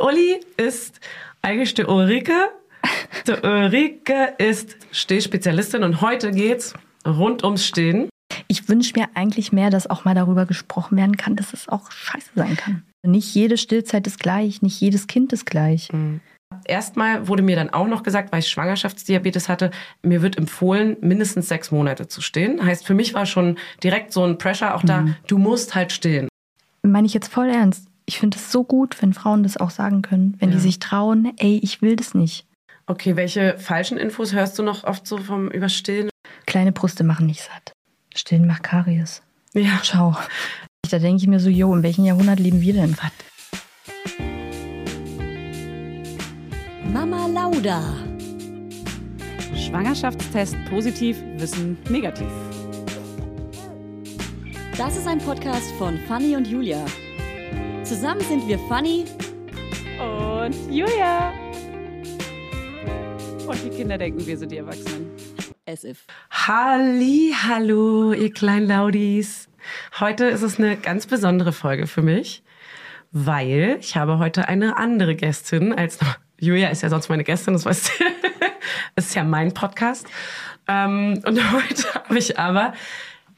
Uli ist eigentlich die Ulrike. Die Ulrike ist Stehspezialistin und heute geht's rund ums Stehen. Ich wünsche mir eigentlich mehr, dass auch mal darüber gesprochen werden kann, dass es auch scheiße sein kann. Nicht jede Stillzeit ist gleich, nicht jedes Kind ist gleich. Mhm. Erstmal wurde mir dann auch noch gesagt, weil ich Schwangerschaftsdiabetes hatte, mir wird empfohlen, mindestens sechs Monate zu stehen. Heißt, für mich war schon direkt so ein Pressure auch da, Mhm. du musst halt stehen. Meine ich jetzt voll ernst. Ich finde es so gut, wenn Frauen das auch sagen können, wenn Ja. die sich trauen, ey, ich will das nicht. Okay, welche falschen Infos hörst du noch oft so vom Überstehen? Kleine Brüste machen nicht satt. Stillen macht Karies. Ja. Ciao. Da denke ich mir so, jo, in welchem Jahrhundert leben wir denn? Mama Lauda. Schwangerschaftstest positiv, Wissen negativ. Das ist ein Podcast von Fanny und Julia. Zusammen sind wir Fanny Und Julia. Und die Kinder denken, wir sind die Erwachsenen. as if. Halli, hallo, ihr kleinen Laudis. Heute ist es eine ganz besondere Folge für mich, weil ich habe heute eine andere Gästin als Julia ist ja sonst meine Gästin, das weißt du. Es ist ja mein Podcast. Ähm, und heute habe ich aber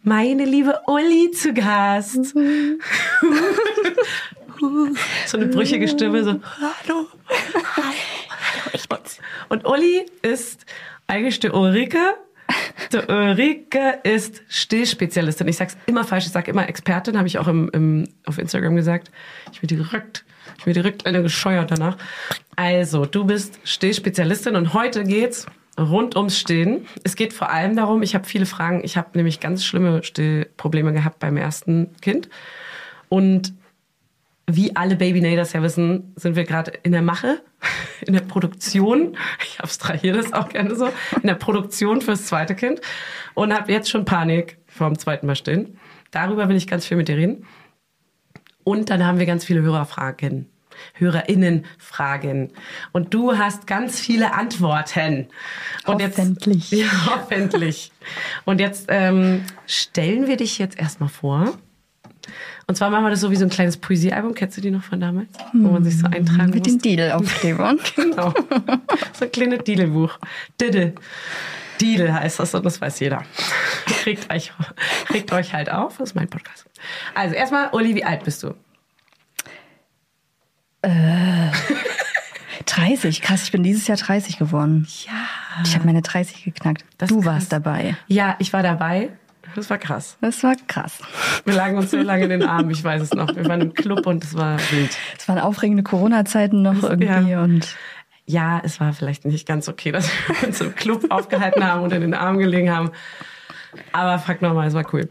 meine liebe Uli zu Gast. so eine brüchige Stimme, so, hallo, hallo. Und Uli ist eigentlich die Ulrike. Die Ulrike ist Stillspezialistin. Ich sag's immer falsch, ich sag immer Expertin, habe ich auch im, im, auf Instagram gesagt. Ich bin direkt, ich bin direkt eine gescheuert danach. Also, du bist Stillspezialistin und heute geht's rund ums Stehen. Es geht vor allem darum, ich habe viele Fragen. Ich habe nämlich ganz schlimme Stillprobleme gehabt beim ersten Kind. Und wie alle Babynaders ja wissen, sind wir gerade in der Mache, in der Produktion. Ich abstrahiere das auch gerne so. In der Produktion fürs zweite Kind. Und habe jetzt schon Panik vor dem zweiten Mal stillen. Darüber will ich ganz viel mit dir reden. Und dann haben wir ganz viele Hörerfragen. HörerInnen-Fragen. Und du hast ganz viele Antworten. Und Hoffentlich. Jetzt, ja, hoffentlich. Und jetzt ähm, stellen wir dich jetzt erstmal vor. Und zwar machen wir das so wie so ein kleines Poesiealbum. Kennst du die noch von damals? Wo man sich so eintragen Mit den muss. Deal-Aufklebern. Genau. So ein kleines Didelbuch. Diddle. Diddle heißt das und das weiß jeder. Regt euch, regt euch halt auf. Das ist mein Podcast. Also erstmal, Uli, wie alt bist du? 30, krass, ich bin dieses Jahr 30 geworden. Ja. Ich habe meine 30 geknackt. Das du warst dabei. Ja, ich war dabei. Das war krass. Das war krass. Wir lagen uns so lange in den Armen, ich weiß es noch. Wir waren im Club und es war wild. Es waren aufregende Corona-Zeiten noch irgendwie Ja. und Ja, es war vielleicht nicht ganz okay, dass wir uns im Club aufgehalten haben und in den Armen gelegen haben. Aber fuck nochmal, es war cool.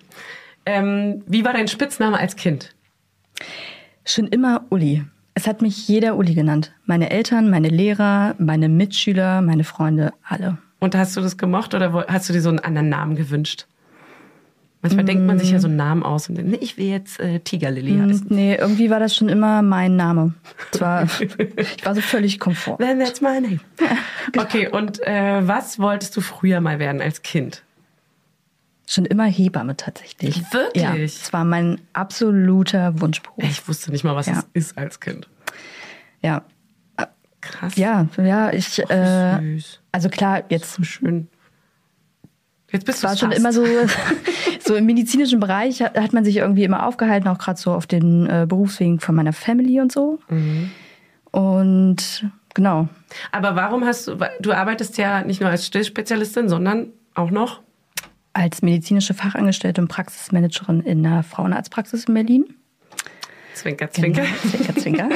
Ähm, wie war dein Spitzname als Kind? schon immer Uli. Es hat mich jeder Uli genannt. Meine Eltern, meine Lehrer, meine Mitschüler, meine Freunde, alle. Und hast du das gemocht oder hast du dir so einen anderen Namen gewünscht? Manchmal denkt man sich ja so einen Namen aus und denkt, nee, ich will jetzt äh, Tigerlily heißen. Und nee, irgendwie war das schon immer mein Name. War, ich war so völlig komfort. Then that's my name. Okay, und äh, was wolltest du früher mal werden als Kind? Schon immer Hebamme tatsächlich. Wirklich? Ja, es war mein absoluter Wunschberuf. Ich wusste nicht mal, was Ja. es ist als Kind. Ja, Krass. ja, ja, ich, äh, Süß. also klar, jetzt So schön. Jetzt bist du war schon immer so, so im medizinischen Bereich hat, hat man sich irgendwie immer aufgehalten, auch gerade so auf den äh, Berufswegen von meiner Family und so. Mhm. Und genau. Aber warum hast du, du arbeitest ja nicht nur als Stillspezialistin, sondern auch noch Als medizinische Fachangestellte und Praxismanagerin in einer Frauenarztpraxis in Berlin. Zwinker, Zwinker. Zwinker, zwinker.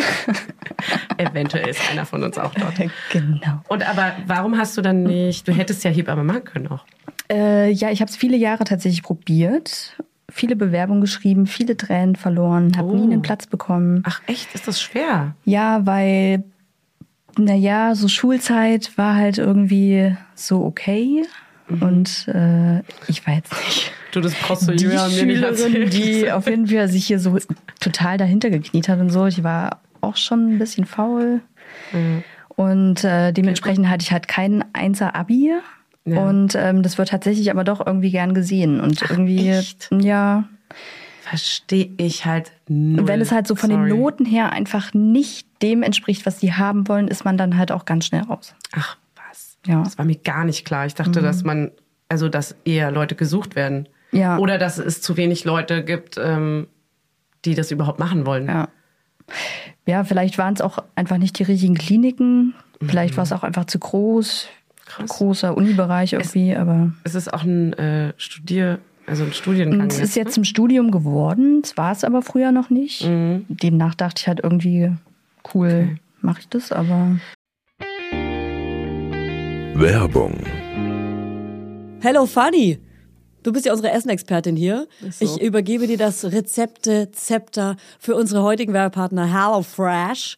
Eventuell ist einer von uns auch dort. genau. Und aber warum hast du dann nicht, du hättest ja Hebamme machen können auch. Äh, ja, ich habe es viele Jahre tatsächlich probiert. Viele Bewerbungen geschrieben, viele Tränen verloren, habe Oh. nie einen Platz bekommen. Ach echt, ist das schwer? Ja, weil, naja, so Schulzeit war halt irgendwie so okay. Mhm. Und äh, ich war jetzt nicht Du, das brauchst du die Julia und mir nicht Schülerin, erzählen. die auf jeden Fall sich hier so total dahinter gekniet hat und so. Ich war auch schon ein bisschen faul. Mhm. Und äh, dementsprechend hatte ich halt kein Einser-Abi. Ja. Und ähm, das wird tatsächlich aber doch irgendwie gern gesehen. Und irgendwie, echt? ja, Verstehe ich halt null. wenn es halt so von Sorry. den Noten her einfach nicht dem entspricht, was die haben wollen, ist man dann halt auch ganz schnell raus. Ach? Ja. Das war mir gar nicht klar. Ich dachte, dass man, also dass eher Leute gesucht werden. Ja. Oder dass es zu wenig Leute gibt, ähm, die das überhaupt machen wollen. Ja. Ja, vielleicht waren es auch einfach nicht die richtigen Kliniken. Vielleicht war es auch einfach zu groß. Krass. Großer Unibereich irgendwie, aber. Es ist auch ein äh, Studier, also ein Studiengang. Es ist jetzt zum Studium geworden, das war es aber früher noch nicht. Mhm. Demnach dachte ich halt irgendwie, cool, mache ich das, aber Werbung. Hello Fanny! Du bist ja unsere Essenexpertin hier. so. Ich übergebe dir das Rezepte-Zepter für unsere heutigen Werbepartner HelloFresh.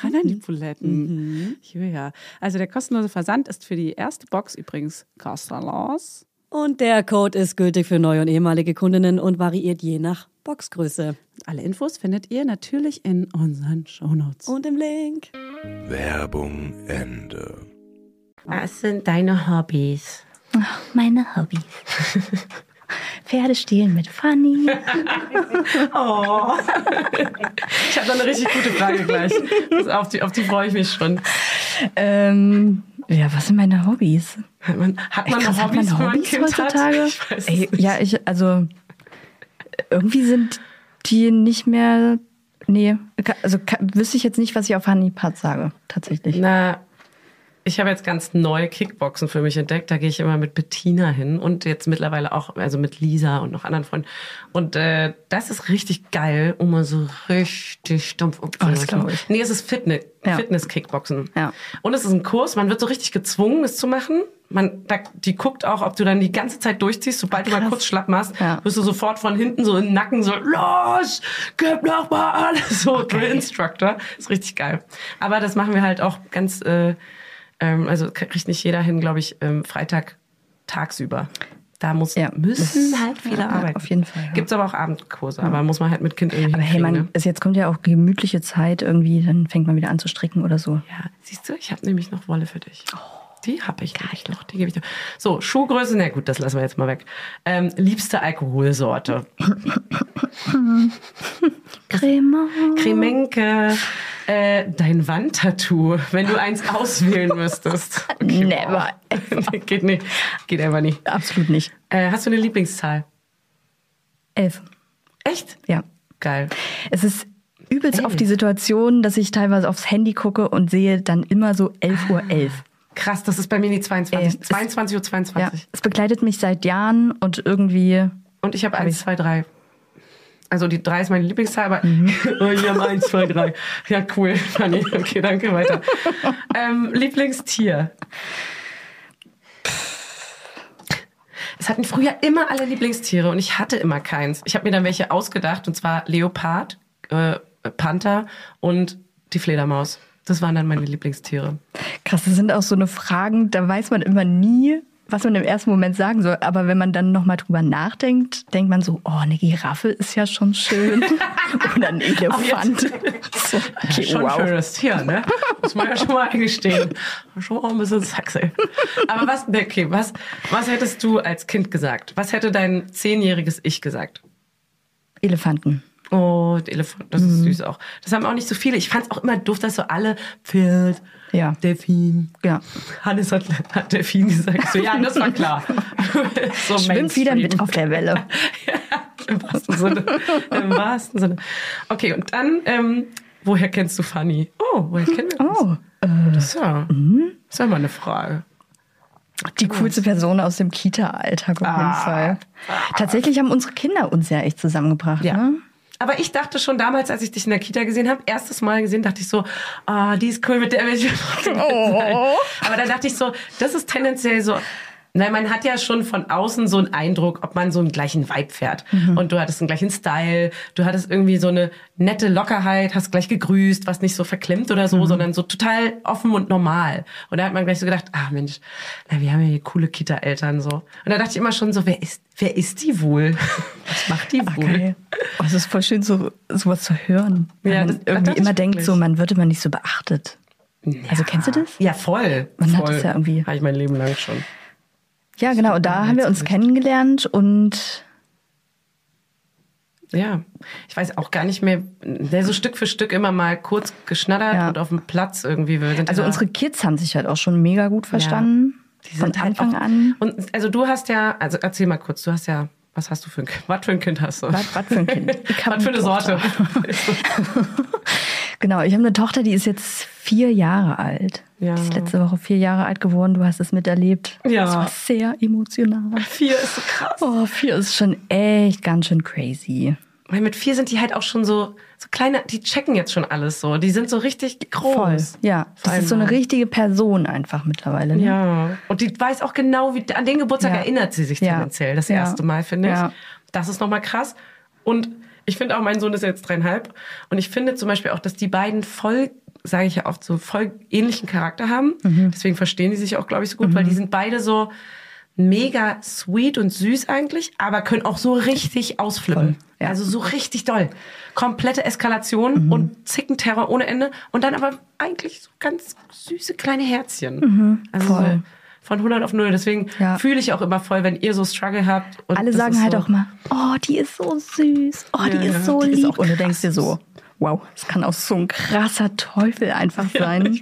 Ran an die Buletten. Ja. Also der kostenlose Versand ist für die erste Box übrigens kostenlos. Und der Code ist gültig für neue und ehemalige Kundinnen und variiert je nach Boxgröße. Alle Infos findet ihr natürlich in unseren Shownotes. Und im Link. Werbung Ende. Was sind deine Hobbys? meine Hobbys. Pferde stehlen mit Fanny. Oh. Ich habe da eine richtig gute Frage gleich. Auf die, auf die freue ich mich schon. ähm, ja, was sind meine Hobbys? Hat man, hat man Krass, noch hat man Hobbys, Hobbys heutzutage? Ich Ey, ja, ich, also irgendwie sind die nicht mehr. Nee, also wüsste ich jetzt nicht, was ich auf Honeypad sage, tatsächlich. Na, ich habe jetzt ganz neu Kickboxen für mich entdeckt. Da gehe ich immer mit Bettina hin und jetzt mittlerweile auch, also mit Lisa und noch anderen Freunden. Und äh, das ist richtig geil, um mal so richtig stumpf Oh, das glaub ich. Nee, es ist Fitness, Ja. Fitness-Kickboxen. Ja. Und es ist ein Kurs, man wird so richtig gezwungen, es zu machen. Man, da, die guckt auch, ob du dann die ganze Zeit durchziehst. Sobald du mal Krass. kurz schlapp machst, Ja. wirst du sofort von hinten so in den Nacken so, los, gib noch mal alles. So, Drill Instructor. Ist richtig geil. Aber das machen wir halt auch ganz, äh, ähm, also kriegt nicht jeder hin, glaube ich, ähm, Freitag tagsüber. Da muss, Ja, müssen halt viele ja, arbeiten. auf jeden Fall, ja. Gibt's aber auch Abendkurse, aber muss man halt mit Kind irgendwie Aber hey, man, ne? es jetzt kommt ja auch gemütliche Zeit irgendwie, dann fängt man wieder an zu stricken oder so. Ja, siehst du, ich habe nämlich noch Wolle für dich. Die habe ich nämlich noch, die gebe ich dir. So, Schuhgröße, na gut, das lassen wir jetzt mal weg. Ähm, liebste Alkoholsorte. Crema. Cremenke. Äh, dein Wandtattoo, wenn du eins auswählen müsstest. Okay, Never. Geht nicht. Geht einfach nicht. Absolut nicht. Äh, hast du eine Lieblingszahl? Elf. Echt? Ja. Geil. Es ist übelst auf die Situation, dass ich teilweise aufs Handy gucke und sehe dann immer so 11.11 Uhr. 11. Krass, das ist bei mir die 22. Ey, es- 22 Uhr 22. Ja, es begleitet mich seit Jahren und irgendwie Und ich habe Hab 1, ich. 2, 3. Also die 3 ist meine Lieblingszahl, aber Mhm. oh, ich habe 1, 2, 3. Ja, cool, Fanny. Okay, danke, weiter. ähm, Lieblingstier. Es hatten früher immer alle Lieblingstiere und ich hatte immer keins. Ich habe mir dann welche ausgedacht und zwar Leopard, äh, Panther und die Fledermaus. Das waren dann meine Lieblingstiere. krass. Das sind auch so eine Fragen, da weiß man immer nie, was man im ersten Moment sagen soll. Aber wenn man dann nochmal drüber nachdenkt, denkt man so, oh, eine Giraffe ist ja schon schön. Oder ein Elefant. so, okay, Schon wow. schönes Tier, ne? Muss man ja schon mal eingestehen. Schon auch ein bisschen sexy. Aber was, ne, okay, was, was hättest du als Kind gesagt? Was hätte dein zehnjähriges Ich gesagt? Elefanten. Oh, der Elefant, das ist süß auch. Das haben auch nicht so viele. Ich fand es auch immer doof, dass so alle Pferd, Ja. Delfin. Ja. Hannes hat, hat Delfin gesagt. So, ja, das war klar. so Schwimmt wieder mit auf der Welle. Ja, Im wahrsten Sinne. Im wahrsten Sinne. Okay, und dann, ähm, woher kennst du Fanny? Oh, woher kennen wir uns? Oh, Das ist ja, das ist ja mal eine Frage. die coolste Person aus dem Kita-Alltag auf jeden Ah. Fall. Tatsächlich haben unsere Kinder uns ja echt zusammengebracht. Ja. Ne? Aber ich dachte schon damals, als ich dich in der Kita gesehen habe, erstes Mal gesehen, dachte ich so, ah, die ist cool, mit der will ich befreundet sein. Aber dann dachte ich so, das ist tendenziell so, Nein, man hat ja schon von außen so einen Eindruck, ob man so einen gleichen Vibe fährt. Und du hattest einen gleichen Style, du hattest irgendwie so eine nette Lockerheit, hast gleich gegrüßt, was nicht so verklemmt oder so, sondern so total offen und normal. Und da hat man gleich so gedacht, ah Mensch, na, wir haben ja hier coole Kita-Eltern so. Und da dachte ich immer schon so, wer ist, wer ist die wohl? Was macht die wohl? Okay. Oh, es ist voll schön, so sowas zu hören. Weil Ja, man irgendwie immer denkt, wirklich. so man wird immer nicht so beachtet. Also kennst du das? Ja, voll. Man hat voll. das ja irgendwie- Habe ich mein Leben lang schon. Ja, genau. Und da haben wir uns kennengelernt und Ja, ich weiß auch gar nicht mehr, der so Stück für Stück immer mal kurz geschnattert Ja. und auf dem Platz irgendwie. Wir sind also ja- unsere Kids haben sich halt auch schon mega gut verstanden. Die Von sind halt Anfang auch, an. Und also du hast ja, also erzähl mal kurz, du hast ja, was hast du für ein Kind? Was für ein Kind hast du? Was, was für ein Kind? Was für eine. Sorte? Genau, ich habe eine Tochter, die ist jetzt vier Jahre alt. Ja. Die ist letzte Woche vier Jahre alt geworden. Du hast es miterlebt. Ja. Das war sehr emotional. Vier ist so krass. Oh, vier ist schon echt ganz schön crazy. Weil mit vier sind die halt auch schon so, so kleine, die checken jetzt schon alles so. Die sind so richtig groß. Voll. Ja, das ist so eine einmal. richtige Person einfach mittlerweile. Ne? Ja. Und die weiß auch genau, wie an den Geburtstag Ja. erinnert sie sich Ja. tendenziell das Ja. erste Mal, finde ich. Ja. Das ist nochmal krass. Und ich finde auch, mein Sohn ist jetzt dreieinhalb. Und ich finde zum Beispiel auch, dass die beiden voll, sage ich ja oft, so voll ähnlichen Charakter haben. Mhm. Deswegen verstehen die sich auch, glaube ich, so gut, weil die sind beide so mega sweet und süß eigentlich, aber können auch so richtig ausflippen. Voll, ja. Also so richtig doll. Komplette Eskalation Mhm. und Zickenterror ohne Ende. Und dann aber eigentlich so ganz süße kleine Herzchen. Also Mhm. voll. So von 100 auf 0. Deswegen Ja. fühle ich auch immer voll, wenn ihr so Struggle habt. Und Alle das sagen ist halt so, auch mal, oh, die ist so süß, oh, die Ja, ist ja, so die ist lieb. auch und du denkst dir so, wow, es kann auch so ein krasser Teufel einfach sein.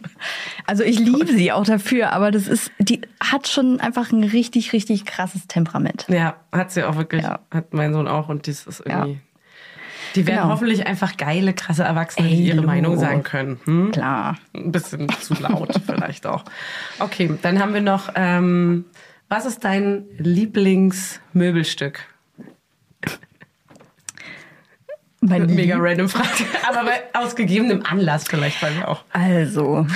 Also ich liebe sie auch dafür, aber das ist, die hat schon einfach ein richtig, richtig krasses Temperament. Ja, hat sie auch wirklich. Ja. Hat mein Sohn auch. Und das ist irgendwie. Ja. Die werden Genau. hoffentlich einfach geile, krasse Erwachsene, die ihre. Meinung sagen können. Hm? Klar. Ein bisschen zu laut vielleicht auch. Okay, dann haben wir noch, ähm, was ist dein Lieblingsmöbelstück? Mein Mega Lieb- random Frage, aber bei, aus gegebenem Anlass vielleicht bei mir auch. Also,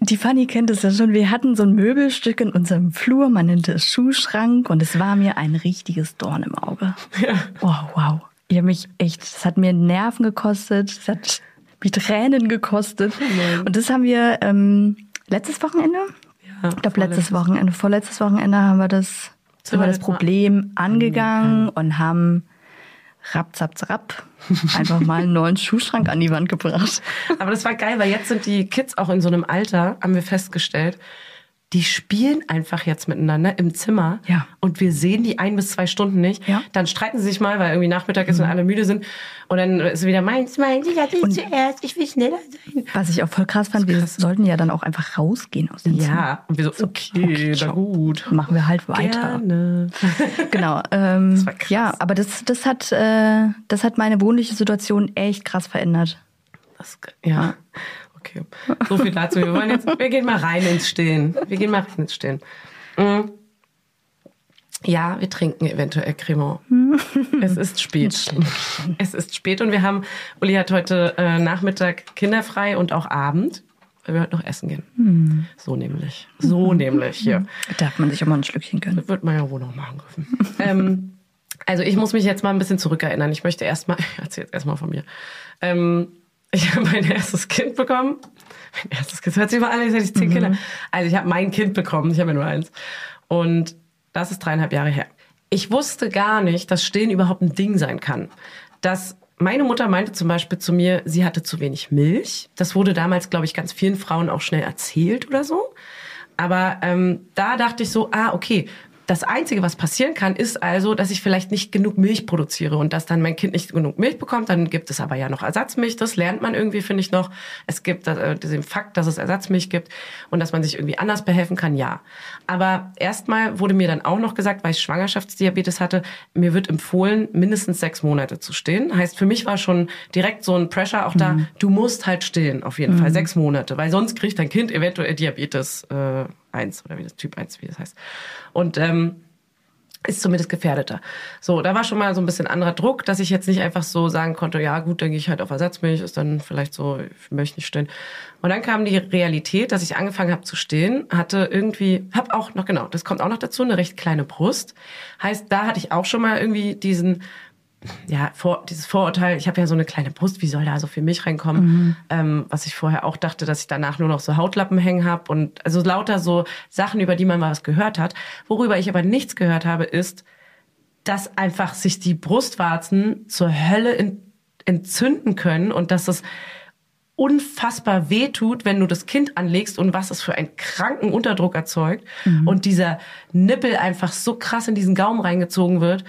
die Fanny kennt es ja schon. Wir hatten so ein Möbelstück in unserem Flur, man nennt es Schuhschrank und es war mir ein richtiges Dorn im Auge. Oh, wow. Ich habe mich echt, es hat mir Nerven gekostet, es hat mich Tränen gekostet. Und das haben wir ähm, letztes Wochenende? Ja, ich glaube, letztes Wochenende, vorletztes Wochenende haben wir das, sind wir das Mal. Problem angegangen und haben rapp, zapp, zapp, einfach mal einen neuen Schuhschrank an die Wand gebracht. Aber das war geil, weil jetzt sind die Kids auch in so einem Alter, haben wir festgestellt, die spielen einfach jetzt miteinander im Zimmer Ja. und wir sehen die ein bis zwei Stunden nicht. Ja. Dann streiten sie sich mal, weil irgendwie Nachmittag ist und alle müde sind. Und dann ist wieder meins, meins, ich hatte zuerst, ich will schneller sein. Was ich auch voll krass fand, wir sollten ja dann auch einfach rausgehen aus dem Zimmer. Ja, und wir so, okay, okay, na gut. Machen wir halt weiter. Gerne. Genau. Ähm, war krass. ja, aber das, das, hat, äh, das hat meine wohnliche Situation echt krass verändert. Das, ja, okay. So viel dazu. Wir wollen jetzt, wir gehen mal rein ins Stehen. Wir gehen mal rein ins Stehen. Mm. Ja, wir trinken eventuell Cremant. Es ist spät. Es ist spät und wir haben, Uli hat heute äh, Nachmittag kinderfrei und auch Abend, weil wir heute noch essen gehen. So nämlich. So nämlich hier. Da darf man sich auch mal ein Schlückchen gönnen. Das wird man ja wohl noch machen dürfen. ähm, also ich muss mich jetzt mal ein bisschen zurückerinnern. Ich möchte erstmal, ich erzähle jetzt erstmal von mir. Ähm, ich habe mein erstes Kind bekommen. Mein erstes Kind, das hört sich mal an, als hätte ich zehn Kinder. Also ich habe mein Kind bekommen, ich habe ja nur eins. Und das ist dreieinhalb Jahre her. Ich wusste gar nicht, dass Stillen überhaupt ein Ding sein kann. Dass meine Mutter meinte zum Beispiel zu mir, sie hatte zu wenig Milch. Das wurde damals, glaube ich, ganz vielen Frauen auch schnell erzählt oder so. Aber ähm, da dachte ich so, ah, okay, das Einzige, was passieren kann, ist also, dass ich vielleicht nicht genug Milch produziere und dass dann mein Kind nicht genug Milch bekommt. Dann gibt es aber ja noch Ersatzmilch. Das lernt man irgendwie, finde ich noch. Es gibt äh, diesen Fakt, dass es Ersatzmilch gibt und dass man sich irgendwie anders behelfen kann, ja. Aber erstmal wurde mir dann auch noch gesagt, weil ich Schwangerschaftsdiabetes hatte, mir wird empfohlen, mindestens sechs Monate zu stillen. Heißt, für mich war schon direkt so ein Pressure auch da, du musst halt stillen, auf jeden Fall, sechs Monate, weil sonst kriegt dein Kind eventuell Diabetes äh, 1 oder wie das Typ 1, wie das heißt. Und ähm, ist zumindest gefährdeter. So, da war schon mal so ein bisschen anderer Druck, dass ich jetzt nicht einfach so sagen konnte, ja gut, dann gehe ich halt auf Ersatzmilch, ist dann vielleicht so, ich möchte nicht stillen. Und dann kam die Realität, dass ich angefangen habe zu stillen, hatte irgendwie, hab auch noch, genau, das kommt auch noch dazu, eine recht kleine Brust. Heißt, da hatte ich auch schon mal irgendwie diesen, ja, vor, dieses Vorurteil, ich habe ja so eine kleine Brust, wie soll da so viel Milch reinkommen? Ähm, was ich vorher auch dachte, dass ich danach nur noch so Hautlappen hängen habe und also lauter so Sachen, über die man mal was gehört hat. Worüber ich aber nichts gehört habe, ist, dass einfach sich die Brustwarzen zur Hölle in, entzünden können und dass es unfassbar wehtut, wenn du das Kind anlegst und was es für einen kranken Unterdruck erzeugt und dieser Nippel einfach so krass in diesen Gaumen reingezogen wird,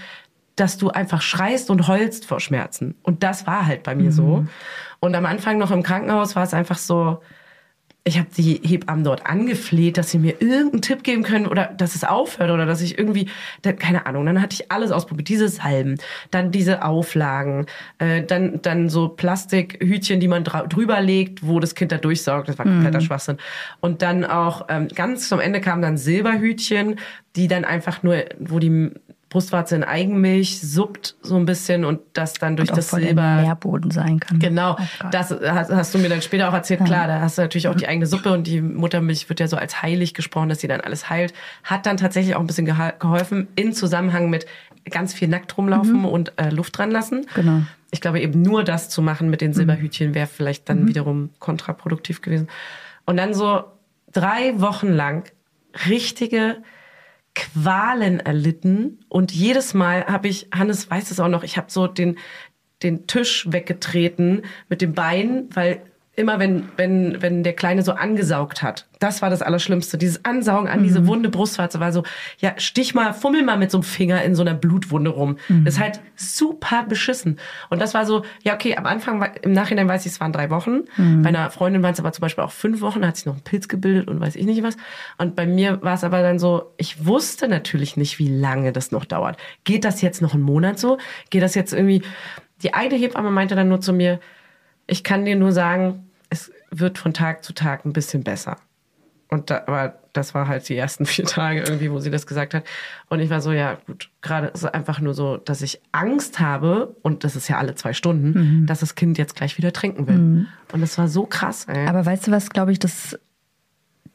dass du einfach schreist und heulst vor Schmerzen. Und das war halt bei mir so. Und am Anfang noch im Krankenhaus war es einfach so, ich habe die Hebammen dort angefleht, dass sie mir irgendeinen Tipp geben können oder dass es aufhört oder dass ich irgendwie, keine Ahnung, dann hatte ich alles ausprobiert, diese Salben, dann diese Auflagen, äh, dann dann so Plastikhütchen, die man drüber legt, wo das Kind da durchsaugt, das war kompletter Schwachsinn. Und dann auch ähm, ganz zum Ende kamen dann Silberhütchen, die dann einfach nur, wo die Brustwarze in Eigenmilch suppt so ein bisschen und das dann durch das Silber Nährboden sein kann. Genau, Oh das hast, hast du mir dann später auch erzählt. Klar, da hast du natürlich auch die eigene Suppe und die Muttermilch wird ja so als heilig gesprochen, dass sie dann alles heilt. Hat dann tatsächlich auch ein bisschen geholfen in Zusammenhang mit ganz viel nackt rumlaufen und äh, Luft dran lassen. Genau. Ich glaube eben nur das zu machen mit den Silberhütchen wäre vielleicht dann wiederum kontraproduktiv gewesen. Und dann so drei Wochen lang richtige Qualen erlitten und jedes Mal habe ich, Hannes weiß es auch noch, ich habe so den, den Tisch weggetreten mit dem Bein, weil immer wenn, wenn, wenn der Kleine so angesaugt hat, das war das Allerschlimmste. Dieses Ansaugen an diese wunde Brustwarze war so, ja, stich mal, fummel mal mit so einem Finger in so einer Blutwunde rum. Das ist halt super beschissen. Und das war so, ja, okay, am Anfang, war, im Nachhinein weiß ich, es waren drei Wochen. Bei einer Freundin waren es aber zum Beispiel auch fünf Wochen, da hat sich noch ein Pilz gebildet und weiß ich nicht was. Und bei mir war es aber dann so, ich wusste natürlich nicht, wie lange das noch dauert. Geht das jetzt noch einen Monat so? Geht das jetzt irgendwie, die eine Hebamme meinte dann nur zu mir, ich kann dir nur sagen, wird von Tag zu Tag ein bisschen besser. Und da, aber das war halt die ersten vier Tage irgendwie, wo sie das gesagt hat. Und ich war so, ja gut, gerade ist es einfach nur so, dass ich Angst habe, und das ist ja alle zwei Stunden, dass das Kind jetzt gleich wieder trinken will. Und das war so krass, ey. Aber weißt du, was, glaube ich, das,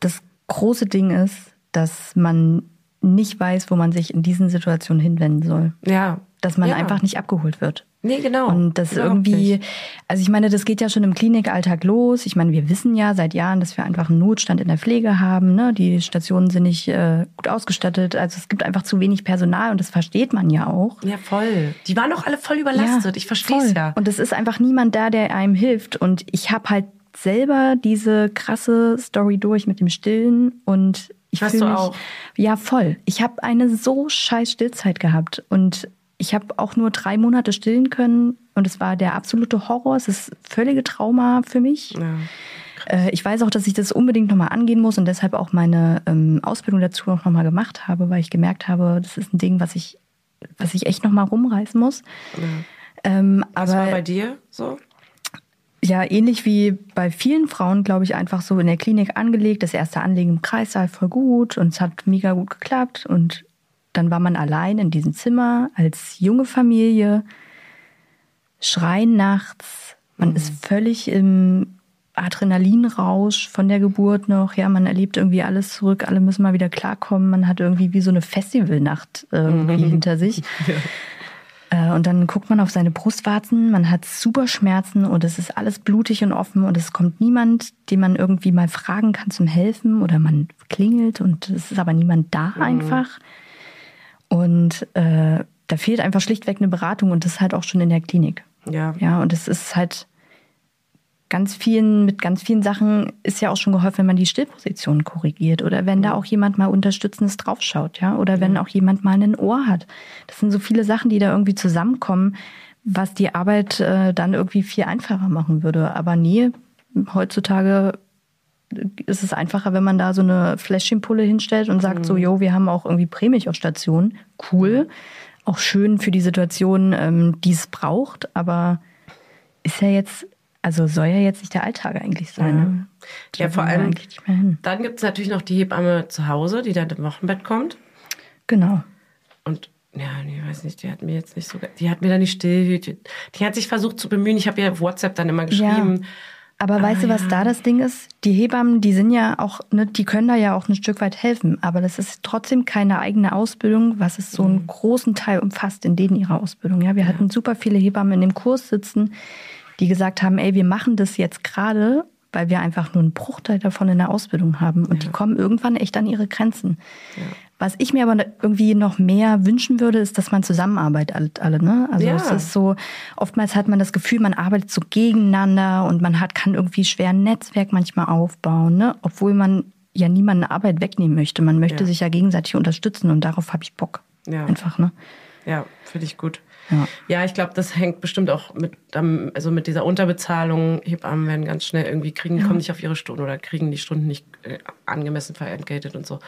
das große Ding ist, dass man nicht weiß, wo man sich in diesen Situationen hinwenden soll. ja. Dass man ja. einfach nicht abgeholt wird. Nee, genau. Und das Überhaupt irgendwie, nicht. also ich meine, das geht ja schon im Klinikalltag los. Ich meine, wir wissen ja seit Jahren, dass wir einfach einen Notstand in der Pflege haben. Ne? Die Stationen sind nicht äh, gut ausgestattet. Also es gibt einfach zu wenig Personal und das versteht man ja auch. Ja, voll. Die waren doch alle voll überlastet. ich verstehe es ja. Und es ist einfach niemand da, der einem hilft. Und ich habe halt selber diese krasse Story durch mit dem Stillen und Ich Hast fühl du mich, auch? Ja, voll. Ich habe eine so scheiß Stillzeit gehabt und ich habe auch nur drei Monate stillen können und es war der absolute Horror. Es ist völlige Trauma für mich. Ja. Äh, Ich weiß auch, dass ich das unbedingt nochmal angehen muss und deshalb auch meine ähm, Ausbildung dazu auch nochmal gemacht habe, weil ich gemerkt habe, das ist ein Ding, was ich, was ich echt nochmal rumreißen muss. Ähm, Was war aber bei dir so? ja, ähnlich wie bei vielen Frauen, glaube ich, einfach so in der Klinik angelegt. Das erste Anlegen im Kreissaal voll gut und es hat mega gut geklappt. Und dann war man allein in diesem Zimmer als junge Familie, schreien nachts. Man ist völlig im Adrenalinrausch von der Geburt noch. Ja, man erlebt irgendwie alles zurück. Alle müssen mal wieder klarkommen. Man hat irgendwie wie so eine Festivalnacht irgendwie hinter sich. Äh, Und dann guckt man auf seine Brustwarzen, man hat super Schmerzen und es ist alles blutig und offen und es kommt niemand, den man irgendwie mal fragen kann zum Helfen oder man klingelt und es ist aber niemand da einfach. Und äh, da fehlt einfach schlichtweg eine Beratung und das halt auch schon in der Klinik. Ja. Ja, und es ist halt ganz vielen, mit ganz vielen Sachen ist ja auch schon geholfen, wenn man die Stillposition korrigiert oder wenn da auch jemand mal Unterstützendes draufschaut, ja, oder wenn auch jemand mal ein Ohr hat. Das sind so viele Sachen, die da irgendwie zusammenkommen, was die Arbeit äh, dann irgendwie viel einfacher machen würde. Aber nee, heutzutage ist es einfacher, wenn man da so eine Fläschchenpulle hinstellt und sagt so, jo, wir haben auch irgendwie Prämilch auf Station. Cool. Auch schön für die Situation, ähm, die es braucht, aber ist ja jetzt, also soll ja jetzt nicht der Alltag eigentlich sein. Ne? Ja, vor allem, dann gibt es natürlich noch die Hebamme zu Hause, die dann im Wochenbett kommt. Genau. Und ja, nee, weiß nicht, die hat mir jetzt nicht so, die hat mir da nicht still, die, hat sich versucht zu bemühen. Ich habe ihr WhatsApp dann immer geschrieben. Aber weißt du, was da das Ding ist? Die Hebammen, die sind ja auch, ne, die können da ja auch ein Stück weit helfen. Aber das ist trotzdem keine eigene Ausbildung, was es so einen großen Teil umfasst in denen ihrer Ausbildung. Ja, wir hatten super viele Hebammen in dem Kurs sitzen, die gesagt haben, ey, wir machen das jetzt gerade, weil wir einfach nur einen Bruchteil davon in der Ausbildung haben. Und die kommen irgendwann echt an ihre Grenzen. Was ich mir aber irgendwie noch mehr wünschen würde, ist, dass man zusammenarbeitet alle, ne? Also Ja. es ist so, oftmals hat man das Gefühl, man arbeitet so gegeneinander und man hat, kann irgendwie schwer ein Netzwerk manchmal aufbauen, ne? Obwohl man ja niemanden Arbeit wegnehmen möchte. Man möchte Ja. sich ja gegenseitig unterstützen und darauf habe ich Bock. Ja. Einfach, ne? Ja, finde ich gut. Ja. Ja, ich glaube, das hängt bestimmt auch mit, also mit dieser Unterbezahlung. Hebammen werden ganz schnell irgendwie kriegen, kommen nicht auf ihre Stunden oder kriegen die Stunden nicht äh, angemessen verentgeltet und so.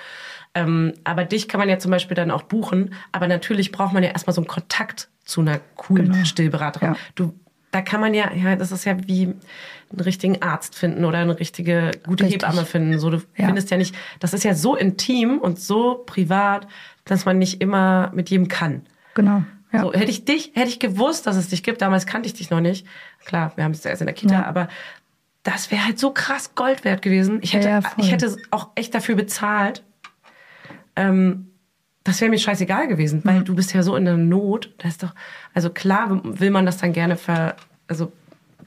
Ähm, aber dich kann man ja zum Beispiel dann auch buchen. Aber natürlich braucht man ja erstmal so einen Kontakt zu einer coolen Stillberaterin. Ja. Du, da kann man ja, ja, das ist ja wie einen richtigen Arzt finden oder eine richtige gute Richtig. Hebamme finden. So, du Ja. findest ja nicht, das ist ja so intim und so privat, dass man nicht immer mit jedem kann. Genau. Ja. So, hätte ich dich, hätte ich gewusst, dass es dich gibt, damals kannte ich dich noch nicht. Klar, wir haben es erst in der Kita, Ja. aber das wäre halt so krass Gold wert gewesen. Ich hätte, Ja, ich hätte auch echt dafür bezahlt. Ähm, das wäre mir scheißegal gewesen, weil Mhm. du bist ja so in der Not. Das ist doch, also klar will man das dann gerne ver, also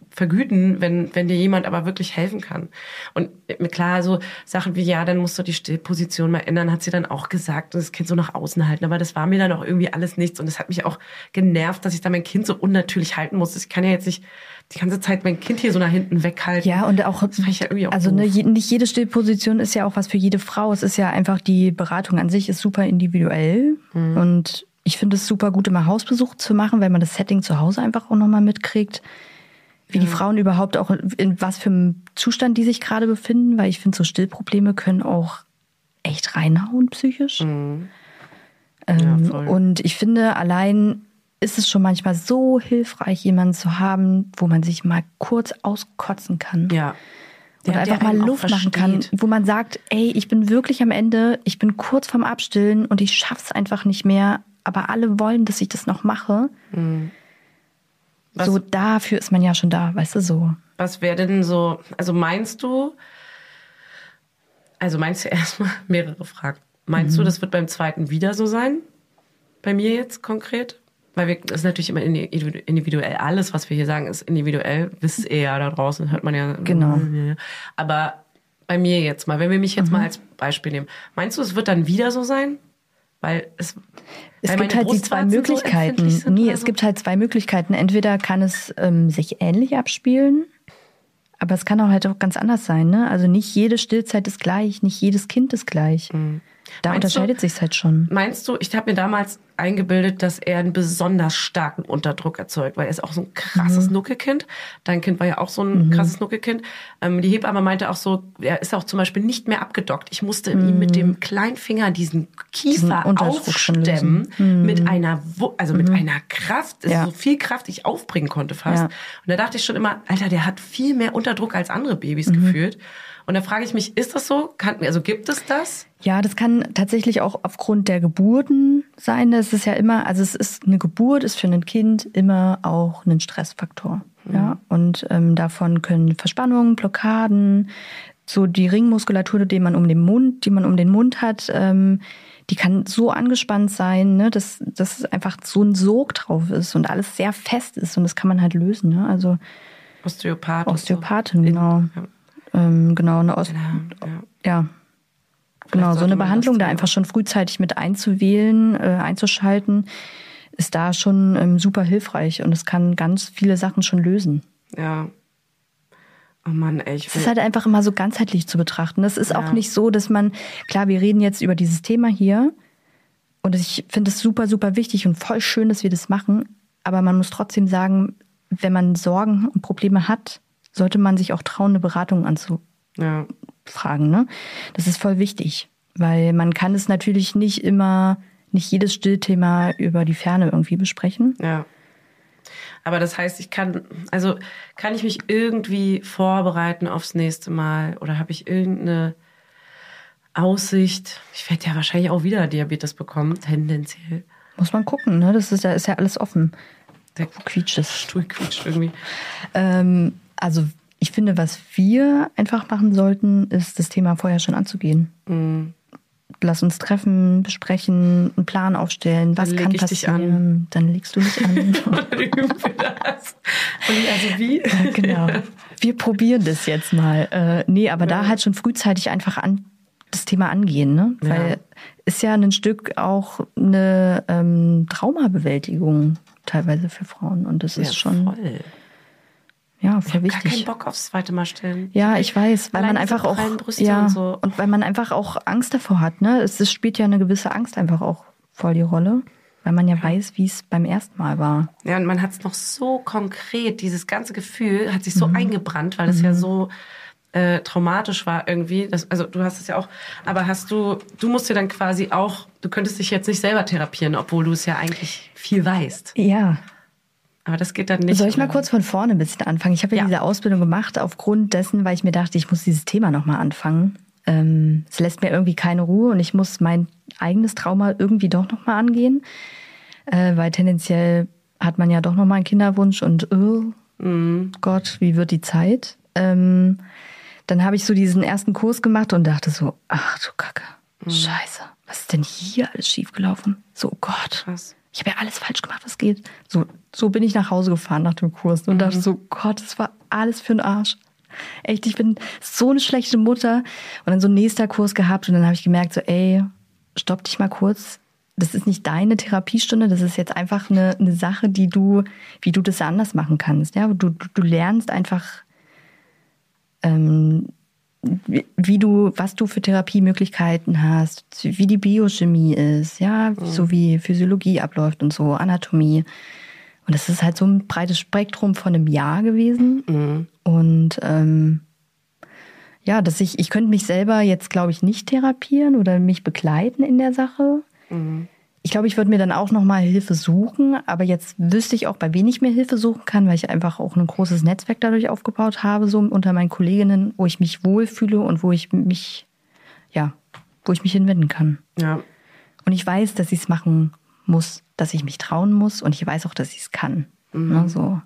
vergüten, wenn, wenn dir jemand aber wirklich helfen kann. Und mir klar, so Sachen wie, ja, dann musst du die Stillposition mal ändern, hat sie dann auch gesagt, und das Kind so nach außen halten. Aber das war mir dann auch irgendwie alles nichts. Und es hat mich auch genervt, dass ich da mein Kind so unnatürlich halten muss. Ich kann ja jetzt nicht die ganze Zeit mein Kind hier so nach hinten weghalten. Ja, und auch, ja irgendwie auch also ne, je- nicht jede Stillposition ist ja auch was für jede Frau. Es ist ja einfach, die Beratung an sich ist super individuell. Mhm. Und ich finde es super gut, immer Hausbesuch zu machen, weil man das Setting zu Hause einfach auch nochmal mitkriegt. Wie die Frauen überhaupt auch, in was für einem Zustand die sich gerade befinden, weil ich finde, so Stillprobleme können auch echt reinhauen psychisch. Mhm. Ähm, Ja, und ich finde, allein ist es schon manchmal so hilfreich, jemanden zu haben, wo man sich mal kurz auskotzen kann. Ja. Der- einfach der mal Luft machen kann, wo man sagt, ey, ich bin wirklich am Ende, ich bin kurz vorm Abstillen und ich schaff's einfach nicht mehr, aber alle wollen, dass ich das noch mache. Was- So dafür ist man ja schon da, weißt du so. Was wäre denn so, also meinst du, also meinst du erstmal mehrere Fragen. Meinst Mhm. du, das wird beim zweiten wieder so sein? Bei mir jetzt konkret? Weil wir, das ist natürlich immer indi- individuell. Alles, was wir hier sagen, ist individuell. Wisst ihr ja da draußen, hört man ja. Genau. Mhm. Aber bei mir jetzt mal, wenn wir mich jetzt mal als Beispiel nehmen, meinst du, es wird dann wieder so sein? Weil es, Es weil gibt halt die zwei so Möglichkeiten. sind nee, es so? gibt halt zwei Möglichkeiten. Entweder kann es ähm, sich ähnlich abspielen, Aber es kann auch halt auch ganz anders sein, ne? Also nicht jede Stillzeit ist gleich, nicht jedes Kind ist gleich. Mhm. Da meinst unterscheidet sich halt schon. Meinst du, ich habe mir damals eingebildet, dass er einen besonders starken Unterdruck erzeugt, weil er ist auch so ein krasses mhm. Nuckelkind. Dein Kind war ja auch so ein mhm. krasses Nuckelkind. Ähm, die Hebamme meinte auch so, er ist auch zum Beispiel nicht mehr abgedockt. Ich musste mhm. ihm mit dem kleinen Finger diesen Kiefer diesen aufstemmen mhm. mit einer, also mit mhm. einer Kraft, ja. so viel Kraft ich aufbringen konnte fast. Ja. Und da dachte ich schon immer, Alter, der hat viel mehr Unterdruck als andere Babys mhm. gefühlt. Und da frage ich mich, ist das so? Kann, also gibt es das? Ja, das kann tatsächlich auch aufgrund der Geburten sein. Das ist ja immer, also es ist eine Geburt ist für ein Kind immer auch ein Stressfaktor. Mhm. Ja, und ähm, davon können Verspannungen, Blockaden, so die Ringmuskulatur, die man um den Mund, die man um den Mund hat, ähm, die kann so angespannt sein, ne, dass, dass einfach so ein Sog drauf ist und alles sehr fest ist und das kann man halt lösen. Ne? Also Osteopath. Osteopathin, so. genau. Ja. Ähm, genau, eine Ost ja, ja. ja. Genau, so eine Behandlung da einfach schon frühzeitig mit einzuwählen, äh, einzuschalten, ist da schon ähm, super hilfreich und es kann ganz viele Sachen schon lösen. Ja. Oh Mann, ey. Es ist halt einfach immer so ganzheitlich zu betrachten. Das ist ja. auch nicht so, dass man, klar, wir reden jetzt über dieses Thema hier und ich finde es super, super wichtig und voll schön, dass wir das machen, aber man muss trotzdem sagen, wenn man Sorgen und Probleme hat, sollte man sich auch trauen, eine Beratung anzufragen. Ja. Ne? Das ist voll wichtig, weil man kann es natürlich nicht immer, nicht jedes Stillthema über die Ferne irgendwie besprechen. Ja. Aber das heißt, ich kann, also kann ich mich irgendwie vorbereiten aufs nächste Mal oder habe ich irgendeine Aussicht? Ich werde ja wahrscheinlich auch wieder Diabetes bekommen, tendenziell. Muss man gucken, ne? Das ist ja, ist ja alles offen. Der quietscht es. Stuhl quietscht irgendwie. Ähm, also ich finde, was wir einfach machen sollten, ist das Thema vorher schon anzugehen. Mhm. Lass uns treffen, besprechen, einen Plan aufstellen. Was kann passieren? Dann legst du dich an. Üben wir das. also wie? genau. Wir probieren das jetzt mal. Äh, nee, aber ja. da halt schon frühzeitig einfach an das Thema angehen, ne? Ja. Weil ist ja ein Stück auch eine ähm, Traumabewältigung teilweise für Frauen und das ist schon voll. Ja, voll ich wichtig. Gar keinen Bock aufs zweite Mal stellen. Ja, ich weiß, weil Allein man einfach auch ja und, so. und weil man einfach auch Angst davor hat. Ne, es, es spielt ja eine gewisse Angst einfach auch voll die Rolle, weil man ja, ja. weiß, wie es beim ersten Mal war. Ja, und man hat es noch so konkret. Dieses ganze Gefühl hat sich so mhm. eingebrannt, weil es mhm. ja so äh, traumatisch war irgendwie. Das, also du hast es ja auch. Aber hast du, du musst dir dann quasi auch, du könntest dich jetzt nicht selber therapieren, obwohl du es ja eigentlich viel weißt. Ja. Aber das geht dann nicht. Soll ich mal kurz von vorne ein bisschen anfangen? Ich habe ja, ja, diese Ausbildung gemacht aufgrund dessen, weil ich mir dachte, ich muss dieses Thema nochmal anfangen. Ähm, es lässt mir irgendwie keine Ruhe und ich muss mein eigenes Trauma irgendwie doch nochmal angehen. Äh, weil tendenziell hat man ja doch nochmal einen Kinderwunsch und oh, mhm. Gott, wie wird die Zeit? Ähm, dann habe ich so diesen ersten Kurs gemacht und dachte so, ach du Kacke, mhm. scheiße, was ist denn hier alles schiefgelaufen? So, oh Gott. Krass ich habe ja alles falsch gemacht, was geht. So, so bin ich nach Hause gefahren nach dem Kurs und mhm. dachte so, Gott, das war alles für den Arsch. Echt, ich bin so eine schlechte Mutter. Und dann so ein nächster Kurs gehabt und dann habe ich gemerkt, so, ey, stopp dich mal kurz. Das ist nicht deine Therapiestunde, das ist jetzt einfach eine, eine Sache, die du, wie du das anders machen kannst. Ja, du, du, du lernst einfach ähm, wie du, was du für Therapiemöglichkeiten hast, wie die Biochemie ist, ja, mhm. so wie Physiologie abläuft und so, Anatomie. Und das ist halt so ein breites Spektrum von einem Jahr gewesen. Mhm. Und ähm, ja, dass ich, ich könnte mich selber jetzt, glaube ich, nicht therapieren oder mich begleiten in der Sache. Mhm. Ich glaube, ich würde mir dann auch nochmal Hilfe suchen, aber jetzt wüsste ich auch, bei wen ich mir Hilfe suchen kann, weil ich einfach auch ein großes Netzwerk dadurch aufgebaut habe, so unter meinen Kolleginnen, wo ich mich wohlfühle und wo ich mich, ja, wo ich mich hinwenden kann. Ja. Und ich weiß, dass ich es machen muss, dass ich mich trauen muss und ich weiß auch, dass ich es kann. Mhm. Ne, so.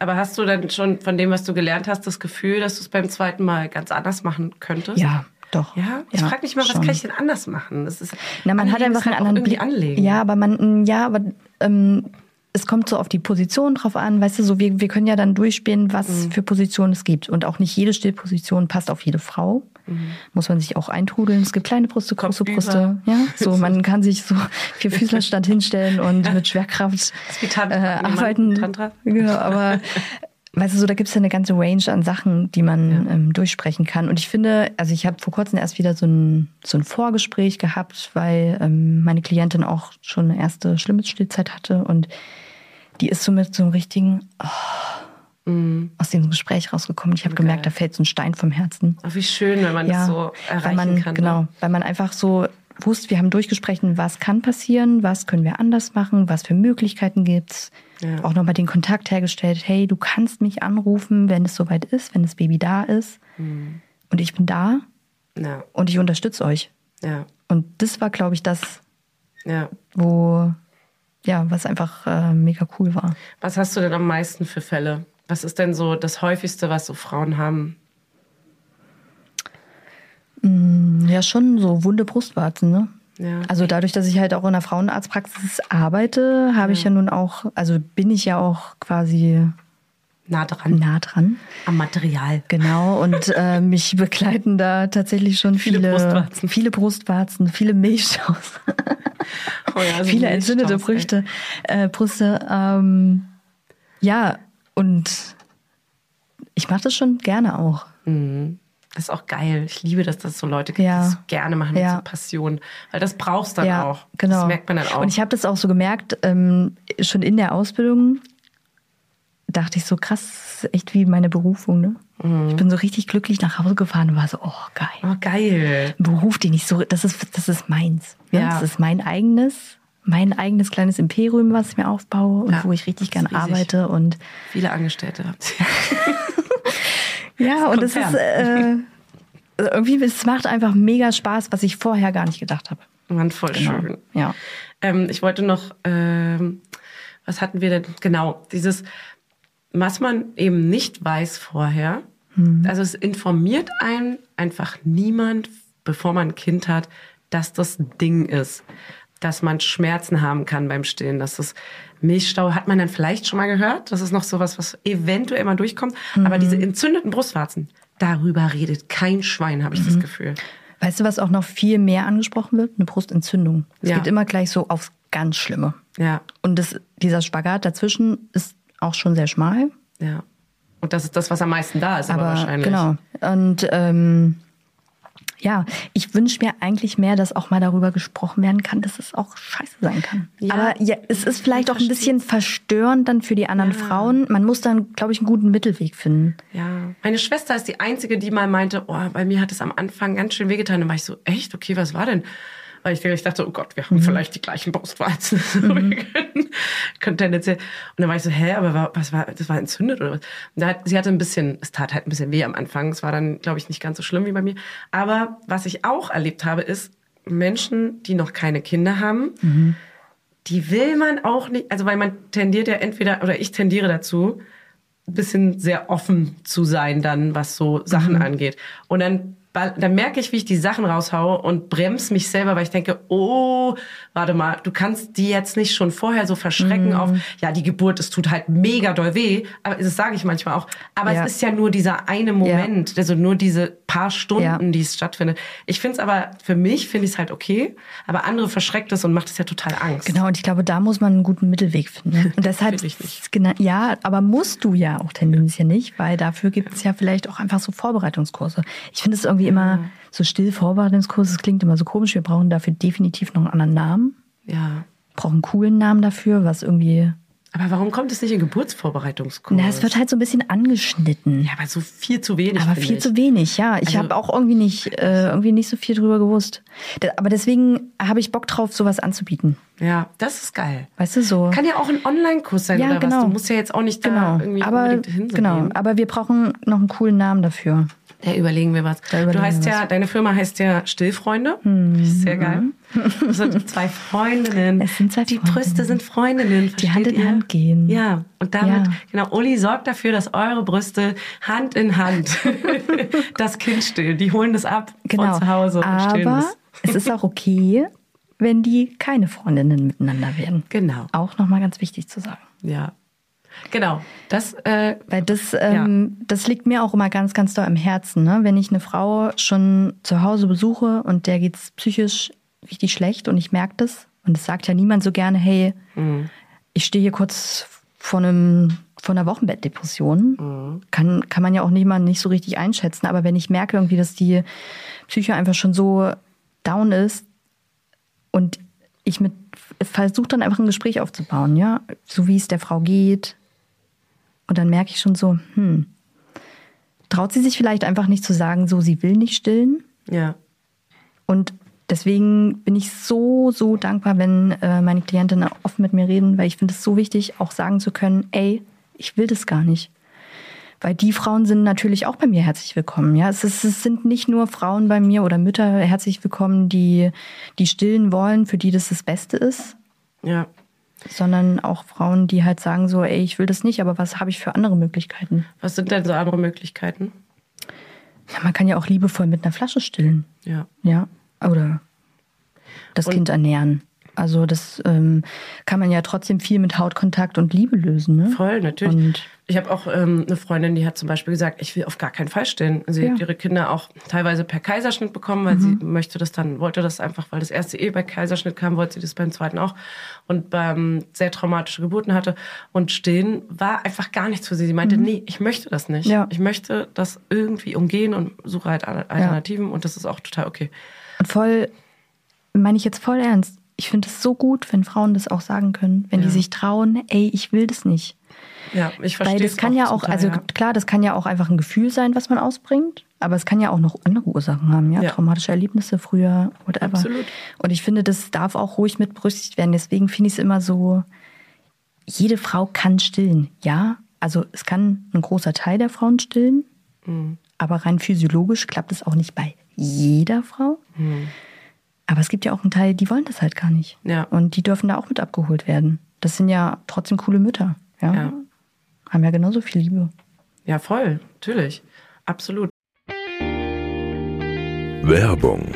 Aber hast du dann schon von dem, was du gelernt hast, das Gefühl, dass du es beim zweiten Mal ganz anders machen könntest? Ja, doch. Ja, ich ja, frage mich mal, was schon. kann ich denn anders machen? Das ist, Na, man hat einfach einen anderen Blick. Anlegen. Ja, aber man, ja, aber ähm, es kommt so auf die Position drauf an, weißt du, so wir, wir können ja dann durchspielen, was mhm. für Positionen es gibt. Und auch nicht jede Stillposition passt auf jede Frau. Mhm. Muss man sich auch eintrudeln. Es gibt kleine Brüste, große Brüste. Ja, so man kann sich so vier Füßlerstand hinstellen und mit Schwerkraft äh, arbeiten. Tantra. Genau, aber weißt du, so, da gibt es ja eine ganze Range an Sachen, die man ähm, durchsprechen kann. Und ich finde, also ich habe vor kurzem erst wieder so ein, so ein Vorgespräch gehabt, weil ähm, meine Klientin auch schon eine erste schlimme Stillzeit hatte und die ist so mit so einem richtigen oh, Mhm. aus diesem Gespräch rausgekommen. Ich habe gemerkt, da fällt so ein Stein vom Herzen. Ach, wie schön, wenn man das so erreichen weil man, kann. Genau, Ne? weil man einfach so wusste, wir haben durchgesprochen, was kann passieren, was können wir anders machen, was für Möglichkeiten gibt's. Ja. Auch nochmal den Kontakt hergestellt, hey, du kannst mich anrufen, wenn es soweit ist, wenn das Baby da ist. Mhm. Und ich bin da Ja, und ich unterstütze euch. ja, Und das war, glaube ich, das, ja. wo, ja, was einfach äh, mega cool war. Was hast du denn am meisten für Fälle? Was ist denn so das häufigste, was so Frauen haben? Ja, schon so wunde Brustwarzen, ne? Ja. Also dadurch, dass ich halt auch in der Frauenarztpraxis arbeite, habe ich ja nun auch, also bin ich ja auch quasi Nah dran. nah dran. Am Material. Genau, und äh, mich begleiten da tatsächlich schon Viele viele, Brustwarzen. viele Brustwarzen, viele Milchstaus, Oh ja, so viele entzündete. Brüste, äh, Brüste. Ähm, ja, und ich mache das schon gerne auch. Das ist auch geil. Ich liebe, dass das so Leute gibt, Ja. die das so gerne machen mit Ja. so Passion. Weil das brauchst dann ja, auch. genau. Das merkt man dann auch. Und ich habe das auch so gemerkt, ähm, schon in der Ausbildung dachte ich so, krass, das echt wie meine Berufung. Ne? Mhm. Ich bin so richtig glücklich nach Hause gefahren und war so, oh geil. oh, geil. Ein Beruf, den ich so, das ist, das ist meins. Ja. Das ist mein eigenes, mein eigenes kleines Imperium, was ich mir aufbaue und wo ich richtig das gern riesig. arbeite. Und Viele Angestellte habt ihr. ja, und es ist äh, irgendwie, es macht einfach mega Spaß, was ich vorher gar nicht gedacht habe. Mann, voll schön. Ja. Ähm, ich wollte noch, ähm, was hatten wir denn? Genau, dieses, was man eben nicht weiß vorher. Also es informiert einen einfach niemand, bevor man ein Kind hat, dass das Ding ist. Dass man Schmerzen haben kann beim Stillen, dass das Milchstau hat man dann vielleicht schon mal gehört. Das ist noch sowas, was eventuell mal durchkommt. Aber diese entzündeten Brustwarzen, darüber redet kein Schwein, habe ich das Gefühl. Weißt du, was auch noch viel mehr angesprochen wird? Eine Brustentzündung. Es Ja. geht immer gleich so aufs ganz Schlimme. Ja, Und das, dieser Spagat dazwischen ist auch schon sehr schmal. ja. Und das ist das, was am meisten da ist, aber, Aber wahrscheinlich. genau. Und ähm, ja, ich wünsche mir eigentlich mehr, dass auch mal darüber gesprochen werden kann, dass es auch scheiße sein kann. Ja, Aber ja, es ist vielleicht auch ein bisschen verstörend dann für die anderen Frauen. Man muss dann, glaube ich, einen guten Mittelweg finden. Ja, meine Schwester ist die einzige, die mal meinte, oh, bei mir hat es am Anfang ganz schön wehgetan. Dann war ich so, echt? Okay, was war denn? Weil ich, ich dachte, oh Gott, wir haben vielleicht die gleichen Brustwarzen. wir können, können tendenziell. Und dann war ich so, hä, aber wa- was war, das war entzündet oder was? Und da hat, sie hatte ein bisschen, es tat halt ein bisschen weh am Anfang. Es war dann, glaube ich, nicht ganz so schlimm wie bei mir. Aber was ich auch erlebt habe, ist, Menschen, die noch keine Kinder haben, die will man auch nicht, also weil man tendiert ja entweder, oder ich tendiere dazu, ein bisschen sehr offen zu sein dann, was so Sachen angeht. Und dann, dann merke ich, wie ich die Sachen raushaue und bremse mich selber, weil ich denke, oh, warte mal, du kannst die jetzt nicht schon vorher so verschrecken auf, ja, die Geburt, es tut halt mega doll weh, aber das sage ich manchmal auch. Aber Ja. es ist ja nur dieser eine Moment, also nur diese paar Stunden, Ja. die es stattfindet. Ich finde es aber, für mich finde ich es halt okay, aber andere verschreckt es und macht es ja total Angst. Genau, und ich glaube, da muss man einen guten Mittelweg finden. Und deshalb, Finde ich nicht. Gena- ja, aber musst du ja auch tendenziell nicht, weil dafür gibt es ja vielleicht auch einfach so Vorbereitungskurse. Ich finde es irgendwie immer so still Vorbereitungskurse, das klingt immer so komisch. Wir brauchen dafür definitiv noch einen anderen Namen. Ja. Brauchen einen coolen Namen dafür, was irgendwie. Aber warum kommt es nicht in Geburtsvorbereitungskurs? Na, es wird halt so ein bisschen angeschnitten. ja, aber so viel zu wenig. aber viel ich. zu wenig, ja. Ich Also- habe auch irgendwie nicht, äh, irgendwie nicht so viel drüber gewusst. Aber deswegen habe ich Bock drauf, sowas anzubieten. Ja, das ist geil. Weißt du, so. Kann ja auch ein Online-Kurs sein Ja, oder genau. was. Du musst ja jetzt auch nicht da genau. irgendwie aber, unbedingt hin. genau. Aber wir brauchen noch einen coolen Namen dafür. Da überlegen wir was. Überlegen du heißt ja, was. Mhm. deine Firma heißt ja Stillfreunde. Sehr geil. Das sind zwei Freundinnen. Es sind zwei Die Freundinnen. Brüste sind Freundinnen. Die Hand in ihr? Hand gehen. Ja. Und damit, Ja. genau, Uli sorgt dafür, dass eure Brüste Hand in Hand das Kind stillen. Die holen das ab Genau. von zu Hause und stillen aber es. es ist auch okay, wenn die keine Freundinnen miteinander werden. Genau. Auch nochmal ganz wichtig zu sagen. Ja. Genau. Das, äh, Weil das, ähm, das liegt mir auch immer ganz, ganz doll im Herzen. Ne? Wenn ich eine Frau schon zu Hause besuche und der geht's psychisch richtig schlecht und ich merke das. Und es sagt ja niemand so gerne, hey, Mhm. ich stehe hier kurz vor einem von einer Wochenbettdepression. Kann, kann man ja auch nicht mal nicht so richtig einschätzen. Aber wenn ich merke irgendwie, dass die Psyche einfach schon so down ist und ich mit versuche dann einfach ein Gespräch aufzubauen, ja, so wie es der Frau geht. Und dann merke ich schon so, hm, traut sie sich vielleicht einfach nicht zu sagen, so sie will nicht stillen. Ja. Und deswegen bin ich so, so dankbar, wenn äh, meine Klientinnen offen mit mir reden, weil ich finde es so wichtig, auch sagen zu können, ey, ich will das gar nicht. Weil die Frauen sind natürlich auch bei mir herzlich willkommen. Ja, es, ist, es sind nicht nur Frauen bei mir oder Mütter herzlich willkommen, die, die stillen wollen, für die das das Beste ist, Ja. Sondern auch Frauen, die halt sagen so, ey, ich will das nicht, aber was habe ich für andere Möglichkeiten? Was sind denn so andere Möglichkeiten? Ja, man kann ja auch liebevoll mit einer Flasche stillen. Ja. Ja, oder das Und- Kind ernähren. Also das ähm, kann man ja trotzdem viel mit Hautkontakt und Liebe lösen. Ne? Voll, natürlich. Und ich habe auch ähm, eine Freundin, die hat zum Beispiel gesagt, ich will auf gar keinen Fall stillen. Sie Ja. Mhm. hat ihre Kinder auch teilweise per Kaiserschnitt bekommen, weil sie möchte das dann, wollte das einfach, weil das erste eh bei Kaiserschnitt kam, wollte sie das beim zweiten auch und beim sehr traumatische Geburten hatte. Und stillen war einfach gar nichts für sie. Sie meinte, nee, ich möchte das nicht. Mhm. Ja. Ich möchte das irgendwie umgehen und suche halt Al- Alternativen und das ist auch total okay. Und voll, meine ich jetzt voll ernst. Ich finde es so gut, wenn Frauen das auch sagen können, wenn die Ja. sich trauen, ey, ich will das nicht. Ja, ich verstehe Weil das kann ja auch, also klar, das kann ja auch einfach ein Gefühl sein, was man ausbringt, aber es kann ja auch noch andere Ursachen haben, ja, Ja. traumatische Erlebnisse früher, whatever. Absolut. Und ich finde, das darf auch ruhig mit berücksichtigt werden. Deswegen finde ich es immer so, jede Frau kann stillen, ja. Also es kann ein großer Teil der Frauen stillen, Mhm. aber rein physiologisch klappt es auch nicht bei jeder Frau. Mhm. Aber es gibt ja auch einen Teil, die wollen das halt gar nicht. Ja. Und die dürfen da auch mit abgeholt werden. Das sind ja trotzdem coole Mütter. Ja. Ja. Haben ja genauso viel Liebe. Ja, voll, natürlich. Absolut. Werbung,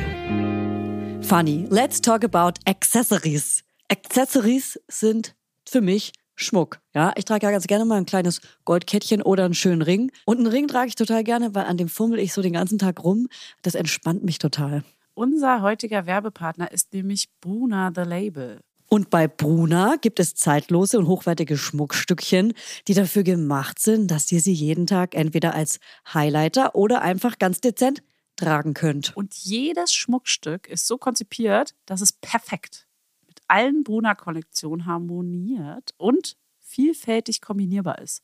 Funny, let's talk about Accessories. Accessories sind für mich Schmuck. Ja, ich trage ja ganz gerne mal ein kleines Goldkettchen oder einen schönen Ring. Und einen Ring trage ich total gerne, weil an dem fummel ich so den ganzen Tag rum. Das entspannt mich total. Unser heutiger Werbepartner ist nämlich Bruna The Label. Und bei Bruna gibt es zeitlose und hochwertige Schmuckstückchen, die dafür gemacht sind, dass ihr sie jeden Tag entweder als Highlighter oder einfach ganz dezent tragen könnt. Und jedes Schmuckstück ist so konzipiert, dass es perfekt mit allen Bruna-Kollektionen harmoniert und vielfältig kombinierbar ist.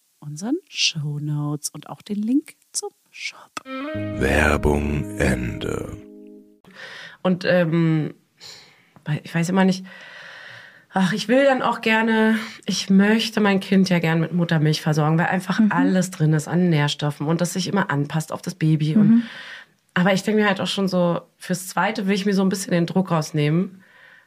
unseren Show Notes und auch den Link zum Shop. Werbung Ende. Und ähm, ich weiß immer nicht, ach, ich will dann auch gerne, ich möchte mein Kind ja gern mit Muttermilch versorgen, weil einfach alles drin ist an Nährstoffen und das sich immer anpasst auf das Baby. Und, aber ich denke mir halt auch schon so, fürs Zweite will ich mir so ein bisschen den Druck rausnehmen.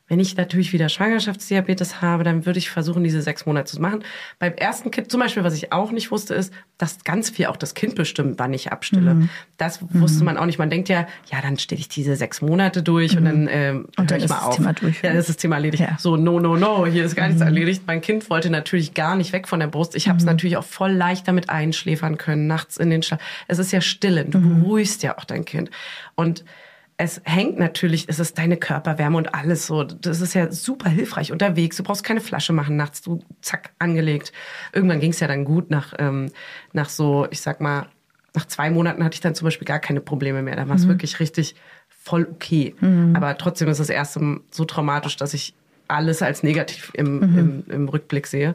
Wenn ich natürlich wieder Schwangerschaftsdiabetes habe, dann würde ich versuchen, diese sechs Monate zu machen. Beim ersten Kind, zum Beispiel, was ich auch nicht wusste, ist, dass ganz viel auch das Kind bestimmt, wann ich abstille. Das wusste man auch nicht. Man denkt ja, ja, dann stille ich diese sechs Monate durch und dann ähm, Und dann ich ist mal das auf. Thema durch. Ja, dann ist das Thema erledigt. Ja. So, no, no, no, hier ist gar nichts erledigt. Mein Kind wollte natürlich gar nicht weg von der Brust. Ich habe es natürlich auch voll leicht damit einschläfern können, nachts in den Schlaf. Es ist ja stille. Du beruhigst ja auch dein Kind. Und es hängt natürlich, es ist deine Körperwärme und alles so. Das ist ja super hilfreich unterwegs. Du brauchst keine Flasche machen nachts, du zack, angelegt. Irgendwann ging es ja dann gut nach, ähm, nach so, ich sag mal, nach zwei Monaten hatte ich dann zum Beispiel gar keine Probleme mehr. Da war es mhm. wirklich richtig voll okay. Mhm. Aber trotzdem ist das erste so traumatisch, dass ich alles als negativ im, mhm. im, im Rückblick sehe.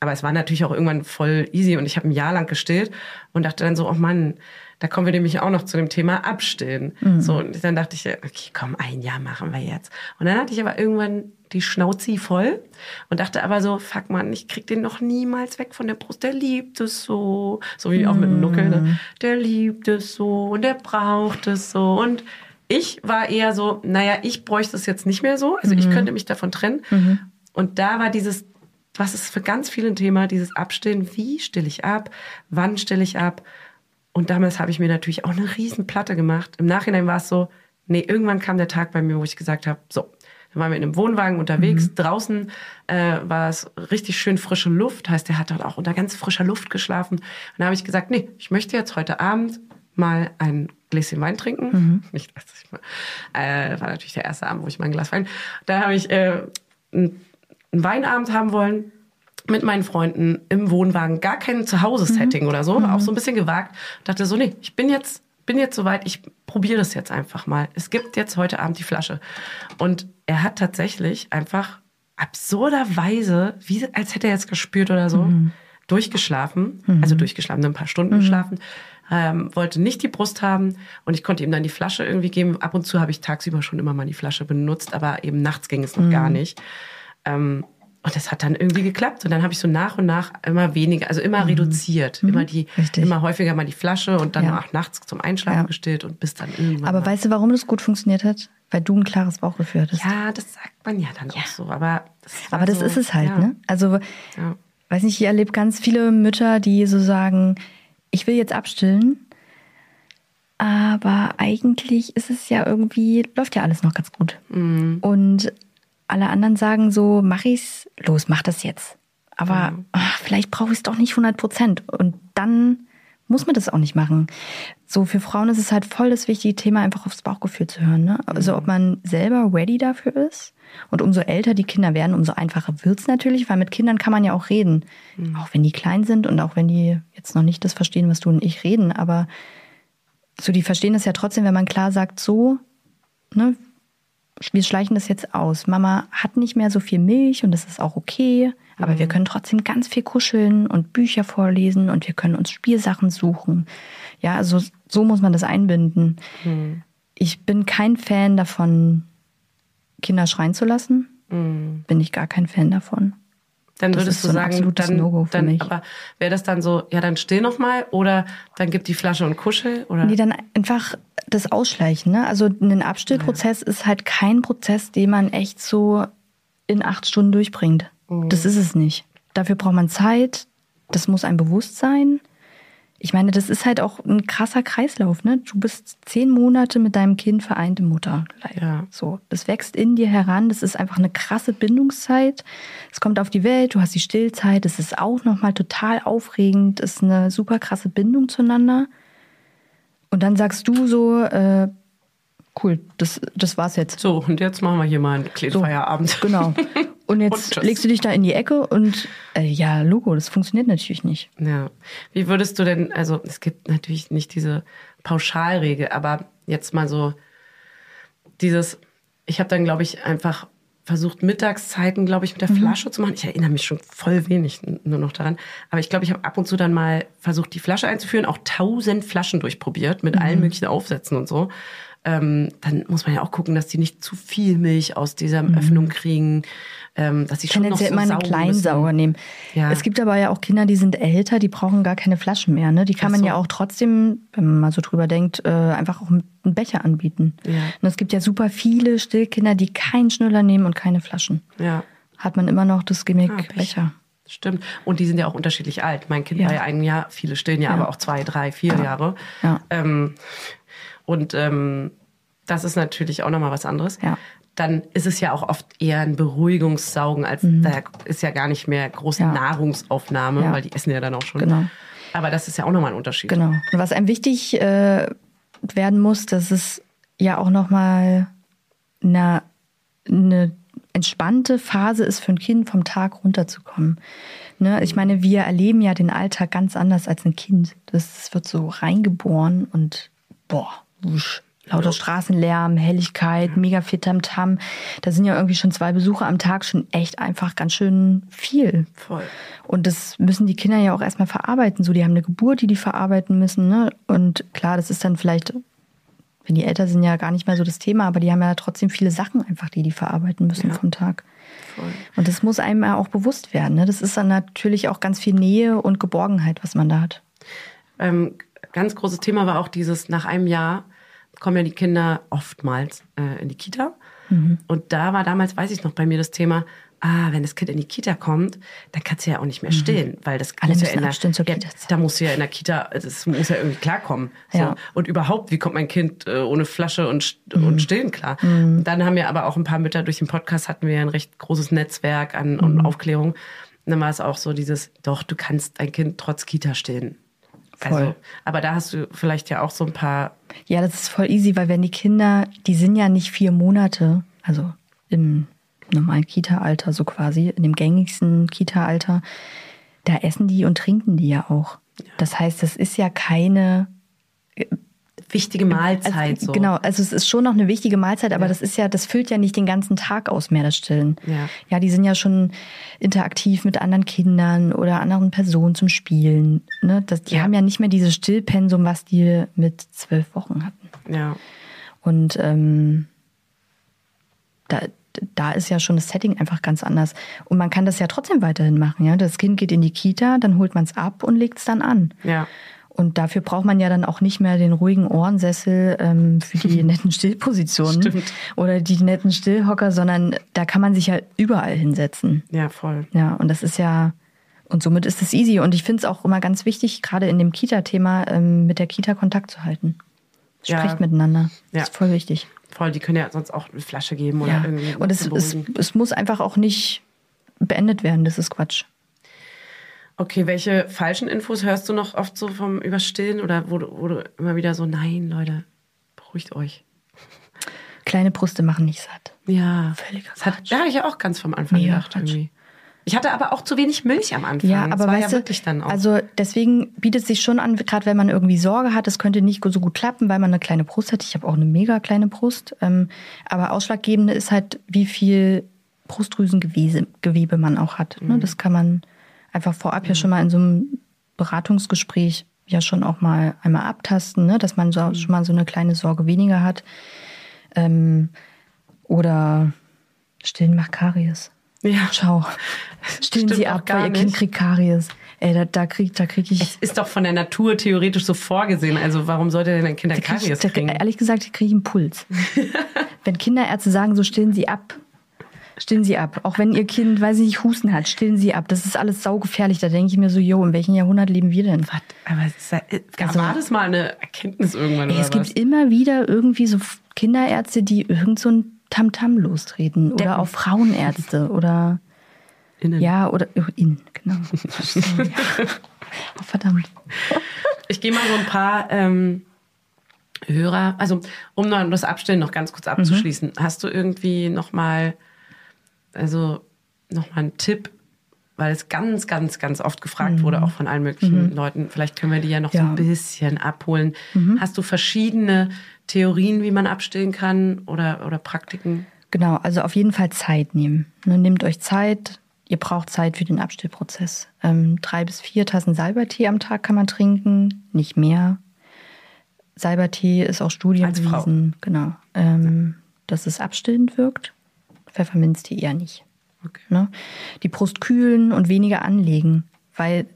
Aber es war natürlich auch irgendwann voll easy und ich habe ein Jahr lang gestillt und dachte dann so, oh Mann, da kommen wir nämlich auch noch zu dem Thema Abstillen. Mhm. So, und dann dachte ich, okay, komm, ein Jahr machen wir jetzt. Und dann hatte ich aber irgendwann die Schnauze voll und dachte aber so, fuck man, ich krieg den noch niemals weg von der Brust. Der liebt es so. So wie auch mit dem Nuckel. Ne? Mhm. Der liebt es so und der braucht es so. Und ich war eher so, naja, ich bräuchte es jetzt nicht mehr so. Also mhm. ich könnte mich davon trennen. Mhm. Und da war dieses, was ist für ganz viele ein Thema, dieses Abstillen. Wie stille ich ab? Wann stille ich ab? Und damals habe ich mir natürlich auch eine riesen Platte gemacht. Im Nachhinein war es so, nee, irgendwann kam der Tag bei mir, wo ich gesagt habe, so, dann waren wir in einem Wohnwagen unterwegs. Mhm. Draußen äh, war es richtig schön frische Luft. Heißt, der hat dort auch unter ganz frischer Luft geschlafen. Und da habe ich gesagt, nee, ich möchte jetzt heute Abend mal ein Gläschen Wein trinken. Mhm. Nicht, dass ich mal, äh, war natürlich der erste Abend, wo ich mal ein Glas Wein. Da habe ich äh, einen Weinabend haben wollen mit meinen Freunden im Wohnwagen, gar kein Zuhause-Setting mhm. oder so, mhm. auch so ein bisschen gewagt. Dachte so, nee, ich bin jetzt, bin jetzt soweit, ich probiere das jetzt einfach mal. Es gibt jetzt heute Abend die Flasche. Und er hat tatsächlich einfach absurderweise, wie als hätte er jetzt gespürt oder so, mhm. durchgeschlafen, mhm. also durchgeschlafen, ein paar Stunden mhm. geschlafen, ähm, wollte nicht die Brust haben und ich konnte ihm dann die Flasche irgendwie geben. Ab und zu habe ich tagsüber schon immer mal die Flasche benutzt, aber eben nachts ging es noch mhm. gar nicht. Ähm, und das hat dann irgendwie geklappt. Und dann habe ich so nach und nach immer weniger, also immer mhm. reduziert. Mhm. Immer die, Richtig. immer häufiger mal die Flasche und dann ja. auch nachts zum Einschlafen ja. gestillt und bis dann irgendwann. Aber weißt du, warum das gut funktioniert hat? Weil du ein klares Bauchgefühl hattest. Ja, das sagt man ja dann ja. auch so. Aber das, aber das so, ist es halt, ne? Also, weiß nicht, ich erlebe ganz viele Mütter, die so sagen, ich will jetzt abstillen, aber eigentlich ist es ja irgendwie, läuft ja alles noch ganz gut. Mhm. Und alle anderen sagen so, mach ich's, los, mach das jetzt. Aber mhm. ach, vielleicht brauche ich es doch nicht 100 Prozent. Und dann muss man das auch nicht machen. So für Frauen ist es halt voll das wichtige Thema, einfach aufs Bauchgefühl zu hören. Ne? Also ob man selber ready dafür ist. Und umso älter die Kinder werden, umso einfacher wird's natürlich, weil mit Kindern kann man ja auch reden. Mhm. Auch wenn die klein sind und auch wenn die jetzt noch nicht das verstehen, was du und ich reden. Aber so, die verstehen das ja trotzdem, wenn man klar sagt, so, ne, wir schleichen das jetzt aus. Mama hat nicht mehr so viel Milch und das ist auch okay. Aber mhm. wir können trotzdem ganz viel kuscheln und Bücher vorlesen und wir können uns Spielsachen suchen. Ja, also so muss man das einbinden. Mhm. Ich bin kein Fan davon, Kinder schreien zu lassen. Mhm. Bin ich gar kein Fan davon. Dann das würdest du so sagen, dann, no dann aber wäre das dann so, ja, dann still noch mal oder dann gib die Flasche und kuschel oder? Nee, dann einfach das Ausschleichen, ne? Also ein Abstillprozess ja. ist halt kein Prozess, den man echt so in acht Stunden durchbringt. Mhm. Das ist es nicht. Dafür braucht man Zeit, das muss ein Bewusstsein ich meine, das ist halt auch ein krasser Kreislauf, ne? Du bist zehn Monate mit deinem Kind vereinte Mutter. Ja. So, das wächst in dir heran. Das ist einfach eine krasse Bindungszeit. Es kommt auf die Welt. Du hast die Stillzeit. Das ist auch nochmal total aufregend. Das ist eine super krasse Bindung zueinander. Und dann sagst du so, äh, cool, das, das war's jetzt. So, und jetzt machen wir hier mal einen kleinen so, Feierabend. Genau. Und jetzt und legst du dich da in die Ecke und äh, ja, Logo, das funktioniert natürlich nicht. Ja. Wie würdest du denn, also es gibt natürlich nicht diese Pauschalregel, aber jetzt mal so dieses, ich habe dann, glaube ich, einfach versucht, Mittagszeiten, glaube ich, mit der mhm. Flasche zu machen. Ich erinnere mich schon voll wenig nur noch daran. Aber ich glaube, ich habe ab und zu dann mal versucht, die Flasche einzuführen, auch tausend Flaschen durchprobiert mit mhm. allen möglichen Aufsätzen und so ähm, dann muss man ja auch gucken, dass die nicht zu viel Milch aus dieser mhm. Öffnung kriegen, ähm, dass sie schon noch so immer einen Kleinsauger nehmen. Ja. Es gibt aber ja auch Kinder, die sind älter, die brauchen gar keine Flaschen mehr. Ne? Die kann man so. ja auch trotzdem, wenn man mal so drüber denkt, äh, einfach auch einen Becher anbieten. Ja. Und es gibt ja super viele Stillkinder, die keinen Schnuller nehmen und keine Flaschen. Ja. Hat man immer noch das Gimmick ah, Becher. Stimmt. Und die sind ja auch unterschiedlich alt. Mein Kind ja. war ja ein Jahr, viele stillen ja, ja. aber auch zwei, drei, vier ja. Jahre. Ja. Ähm, und ähm, das ist natürlich auch nochmal was anderes. Ja. Dann ist es ja auch oft eher ein Beruhigungssaugen, als mhm. da ist ja gar nicht mehr große ja. Nahrungsaufnahme, ja. weil die essen ja dann auch schon. Genau. Aber das ist ja auch nochmal ein Unterschied. Genau. Und was einem wichtig äh, werden muss, dass es ja auch nochmal eine, eine entspannte Phase ist für ein Kind, vom Tag runterzukommen. Ne? Ich meine, wir erleben ja den Alltag ganz anders als ein Kind. Das wird so reingeboren und boah, wusch, lauter Straßenlärm, Helligkeit, mega viel Tamtam. Da sind ja irgendwie schon zwei Besuche am Tag schon echt einfach ganz schön viel. Voll. Und das müssen die Kinder ja auch erstmal verarbeiten. So, die haben eine Geburt, die die verarbeiten müssen. Ne? Und klar, das ist dann vielleicht, wenn die älter sind, ja gar nicht mehr so das Thema, aber die haben ja trotzdem viele Sachen einfach, die die verarbeiten müssen Ja. vom Tag. Voll. Und das muss einem ja auch bewusst werden. Ne? Das ist dann natürlich auch ganz viel Nähe und Geborgenheit, was man da hat. Ähm, ganz großes Thema war auch dieses, nach einem Jahr kommen ja die Kinder oftmals äh, in die Kita. Mhm. Und da war damals, weiß ich noch, bei mir das Thema, ah, wenn das Kind in die Kita kommt, dann kannst du ja auch nicht mehr stillen, weil das Mhm. Alle muss ja in der, ja, da muss ja in der Kita, das muss ja irgendwie klarkommen. So. Ja. Und überhaupt, wie kommt mein Kind äh, ohne Flasche und, Mhm. und stillen klar? Und dann haben wir aber auch ein paar Mütter durch den Podcast hatten wir ja ein recht großes Netzwerk an, an Aufklärung. Und dann war es auch so dieses, doch, du kannst dein Kind trotz Kita stillen. Also, Voll. aber da hast du vielleicht ja auch so ein paar, Ja, das ist voll easy, weil wenn die Kinder, die sind ja nicht vier Monate, also im normalen Kita-Alter so quasi, in dem gängigsten Kita-Alter, da essen die und trinken die ja auch. Das heißt, das ist ja keine wichtige Mahlzeit. also, so. Genau, also es ist schon noch eine wichtige Mahlzeit, aber das ist ja, das füllt ja nicht den ganzen Tag aus mehr, das Stillen. Ja. ja, die sind ja schon interaktiv mit anderen Kindern oder anderen Personen zum Spielen. Ne? Das, die Ja. haben ja nicht mehr dieses Stillpensum, was die mit zwölf Wochen hatten. Ja. Und ähm, da, da ist ja schon das Setting einfach ganz anders. Und man kann das ja trotzdem weiterhin machen. Ja? Das Kind geht in die Kita, dann holt man es ab und legt es dann an. Ja. Und dafür braucht man ja dann auch nicht mehr den ruhigen Ohrensessel ähm, für die netten Stillpositionen Stimmt. oder die netten Stillhocker, sondern da kann man sich ja überall hinsetzen. Ja, voll. Ja, und das ist ja, und somit ist es easy. Und ich finde es auch immer ganz wichtig, gerade in dem Kita-Thema, ähm, mit der Kita Kontakt zu halten. Ja. Spricht miteinander. Ja. Das ist voll wichtig. Voll, die können ja sonst auch eine Flasche geben oder Ja. irgendwie. Und es, es, es muss einfach auch nicht beendet werden. Das ist Quatsch. Okay, welche falschen Infos hörst du noch oft so vom Überstillen oder wo du, wo du immer wieder so, nein, Leute, beruhigt euch. Kleine Brüste machen nicht satt. Ja. Völliger Das hat, da habe ich ja auch ganz vom Anfang Mega gedacht Quatsch. irgendwie. Ich hatte aber auch zu wenig Milch am Anfang. Ja, das aber war weißt ja du, wirklich dann auch. also deswegen bietet es sich schon an, gerade wenn man irgendwie Sorge hat, das könnte nicht so gut klappen, weil man eine kleine Brust hat. Ich habe auch eine mega kleine Brust. Ähm, aber ausschlaggebende ist halt, wie viel Brustdrüsengewebe Gewebe man auch hat. Mhm. Ne? Das kann man einfach vorab ja schon mal in so einem Beratungsgespräch ja schon auch mal einmal abtasten, ne? dass man Mhm. so, schon mal so eine kleine Sorge weniger hat. Ähm, oder stillen macht Karies. ja. Ciao. Stillen Sie ab, weil Ihr Kind kriegt Karies. Ey, da, da krieg, da krieg ich. Es ist doch von der Natur theoretisch so vorgesehen. Also warum sollte denn ein Kind ein da krieg Karies ich da, kriegen? ehrlich gesagt, kriege ich einen Puls. wenn Kinderärzte sagen, so stillen Sie ab, stillen Sie ab. Auch wenn Ihr Kind, weiß ich nicht, Husten hat, stillen Sie ab. Das ist alles saugefährlich. Da denke ich mir so, jo, in welchem Jahrhundert leben wir denn? Was? Aber ist ja- Also- war das mal eine Erkenntnis irgendwann Ey, oder es gibt was? immer wieder irgendwie so Kinderärzte, die irgend so ein Tamtam lostreten. Deppen. Oder auch Frauenärzte oder Innen. ja, oder oh, in, genau. Oh, verdammt. Ich gehe mal so ein paar ähm, Hörer, also um das Abstellen noch ganz kurz abzuschließen, hast du irgendwie noch mal, also noch mal einen Tipp, weil es ganz, ganz, ganz oft gefragt wurde, auch von allen möglichen Leuten. Vielleicht können wir die ja noch so Ja. ein bisschen abholen. Hast du verschiedene Theorien, wie man abstillen kann oder, oder Praktiken? Genau, also auf jeden Fall Zeit nehmen. Ne, nehmt euch Zeit. Ihr braucht Zeit für den Abstillprozess. Ähm, drei bis vier Tassen Salbertee am Tag kann man trinken, nicht mehr. Salbertee ist auch Studien bewiesen, genau, ähm, dass es abstillend wirkt. Pfefferminztee eher nicht. Okay. Ne? Die Brust kühlen und weniger anlegen, weil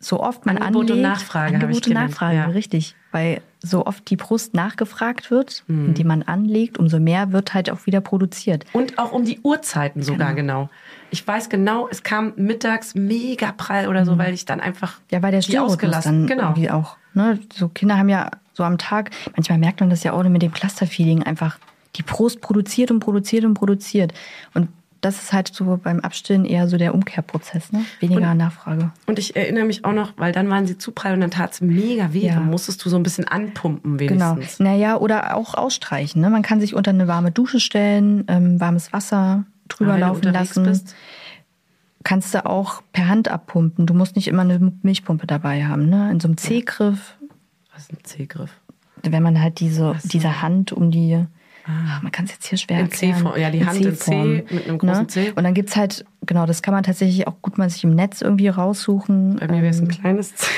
so oft man Angebot und anlegt, Nachfrage habe ich Angebot und Nachfrage, ja. richtig, weil so oft die Brust nachgefragt wird, Mhm. indem man anlegt, umso mehr wird halt auch wieder produziert. Und auch um die Uhrzeiten sogar genau. Ich weiß genau, es kam mittags mega prall oder so, weil ich dann einfach Mhm. Ja, weil der die ausgelassen. dann Genau. irgendwie auch. Ne? So Kinder haben ja so am Tag, manchmal merkt man das ja auch mit dem Clusterfeeding einfach, die Brust produziert und produziert und produziert. Und das ist halt so beim Abstillen eher so der Umkehrprozess, ne? Weniger Und- Nachfrage. Und ich erinnere mich auch noch, weil dann waren sie zu prall und dann tat es mega weh. Ja. Dann musstest du so ein bisschen anpumpen Genau. wenigstens. Naja, oder auch ausstreichen. Ne? Man kann sich unter eine warme Dusche stellen, ähm, warmes Wasser drüber laufen lassen. bist, Kannst du auch per Hand abpumpen. Du musst nicht immer eine Milchpumpe dabei haben. Ne? In so einem C-Griff, was ist ein C-Griff? wenn man halt diese, diese Hand um die, ach, man kann es jetzt hier schwer In erklären. Ja, die Hand in C mit einem großen ne? C. Und dann gibt's halt, genau, das kann man tatsächlich auch gut mal sich im Netz irgendwie raussuchen. Bei mir wäre es ein Ähm, kleines C.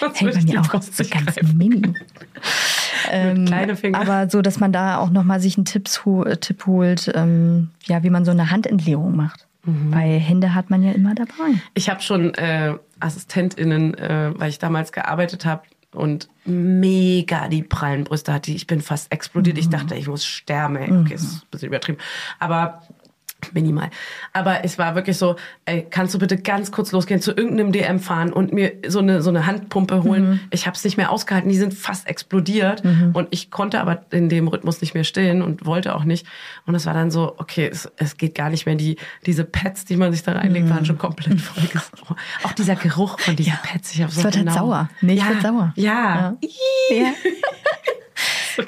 Würde bei mir auch Brust so ganz mini. ähm, kleine Finger. Aber so, dass man da auch nochmal sich einen Tipps, äh, Tipp holt, ähm, ja, wie man so eine Handentleerung macht. Mhm. Weil Hände hat man ja immer dabei. Ich habe schon äh, AssistentInnen, äh, weil ich damals gearbeitet habe und mega die prallen Brüste hatte. Ich bin fast explodiert. Mhm. Ich dachte, ich muss sterben. Ey. Okay, ist ein bisschen übertrieben. Aber minimal. Aber es war wirklich so, ey, kannst du bitte ganz kurz losgehen, zu irgendeinem DM fahren und mir so eine, so eine Handpumpe holen? Mhm. Ich habe es nicht mehr ausgehalten. Die sind fast explodiert. Und ich konnte aber in dem Rhythmus nicht mehr stillen und wollte auch nicht. Und es war dann so, okay, es, es geht gar nicht mehr. Die, diese Pads, die man sich da reinlegt, Mhm. waren schon komplett vollgesaugt. Auch dieser Geruch von diesen Pads. Ich hab so Es wird halt genau. sauer. Milch ja, wird sauer. Ja. Ja.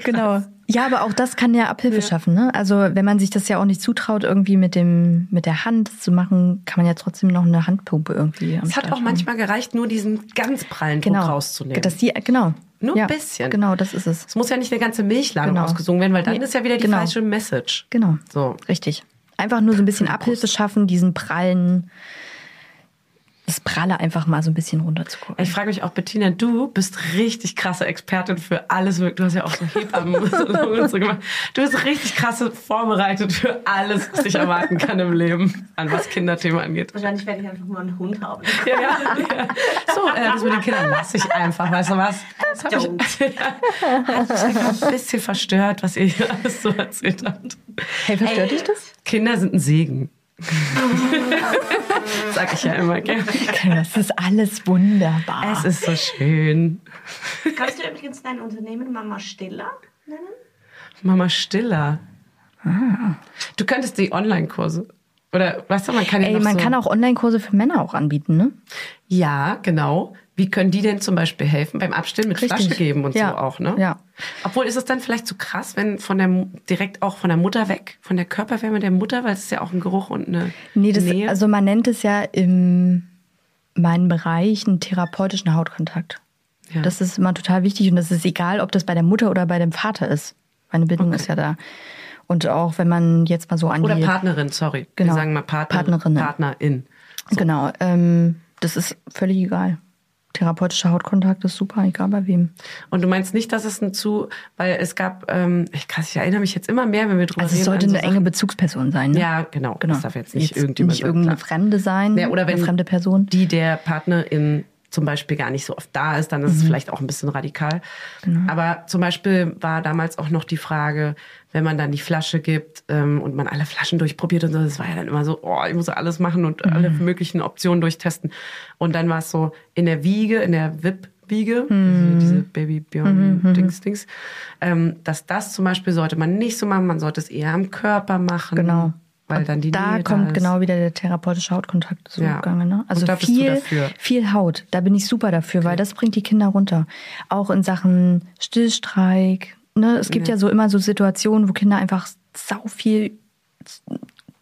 genau. Ja, aber auch das kann ja Abhilfe schaffen. Ne? Also wenn man sich das ja auch nicht zutraut, irgendwie mit dem mit der Hand zu machen, kann man ja trotzdem noch eine Handpumpe irgendwie. Es hat Start auch haben. manchmal gereicht, nur diesen ganz prallen Druck genau. rauszunehmen. Das die, genau. Nur ja, ein bisschen. Genau, das ist es. Es muss ja nicht eine ganze Milchladung Genau. ausgesungen werden, weil dann Nee, ist ja wieder die genau. falsche Message. Genau. So. Richtig. Einfach nur so ein bisschen Abhilfe schaffen, diesen prallen, das Pralle einfach mal so ein bisschen runterzugucken. Ich frage mich auch, Bettina, du bist richtig krasse Expertin für alles. Du hast ja auch so Hebammen und so gemacht. Du bist richtig krasse vorbereitet für alles, was dich erwarten kann im Leben, an was Kinderthema angeht. Wahrscheinlich werde ich einfach nur einen Hund haben. Ja, ja, ja. So, äh, das mit den Kindern lasse ich einfach, weißt du was? Das hat mich, hat mich ein bisschen verstört, was ihr hier alles so erzählt habt. Hey, verstört dich das? Kinder sind ein Segen. Sag ich ja immer gerne. Das ist alles wunderbar. Es ist so schön. Kannst du übrigens dein Unternehmen Mama Stiller nennen? Mama Stiller. Du könntest die Online-Kurse. Oder weißt du, man kann ja Ey, noch man so, kann auch Online-Kurse für Männer auch anbieten, ne? Ja, genau. Wie können die denn zum Beispiel helfen? Beim Abstillen mit Richtig. Flasche geben und Ja. so auch, ne? Ja. Obwohl ist es dann vielleicht zu krass, wenn von der direkt auch von der Mutter weg, von der Körperwärme der Mutter, weil es ist ja auch ein Geruch und eine Nee, das, Nähe. also man nennt es ja in meinem Bereich einen therapeutischen Hautkontakt. Ja. Das ist immer total wichtig und das ist egal, ob das bei der Mutter oder bei dem Vater ist. Meine Bindung ist ja da. Und auch wenn man jetzt mal so an Oder Partnerin, sorry. Genau. Wir sagen mal Partner, Partnerin, ne? Partnerin. Genau, ähm, das ist völlig egal. Therapeutischer Hautkontakt ist super, egal bei wem. Und du meinst nicht, dass es ein zu, weil es gab, ähm, ich, krass, ich erinnere mich jetzt immer mehr, wenn wir drüber Also reden. es sollte so eine enge Sachen. Bezugsperson sein. Ne? Ja, genau. Das darf jetzt nicht irgendjemand nicht irgendeine. Fremde sein, Ja, oder wenn eine fremde Person. die der Partnerin zum Beispiel gar nicht so oft da ist, dann ist Mhm. es vielleicht auch ein bisschen radikal. Genau. Aber zum Beispiel war damals auch noch die Frage, wenn man dann die Flasche gibt ähm, und man alle Flaschen durchprobiert und so, das war ja dann immer so, oh, ich muss alles machen und Mhm. alle möglichen Optionen durchtesten. Und dann war es so in der Wiege, in der VIP-Wiege, Mhm. diese, diese Baby Björn Dings Dings, ähm, dass das zum Beispiel sollte man nicht so machen, man sollte es eher am Körper machen. Genau. Weil dann die da Nähe kommt da genau wieder der therapeutische Hautkontakt so Ja. Gange, ne? Also da viel, viel Haut. Da bin ich super dafür, weil das bringt die Kinder runter. Auch in Sachen Stillstreik. Ne? Es gibt ja. so immer so Situationen, wo Kinder einfach sau viel,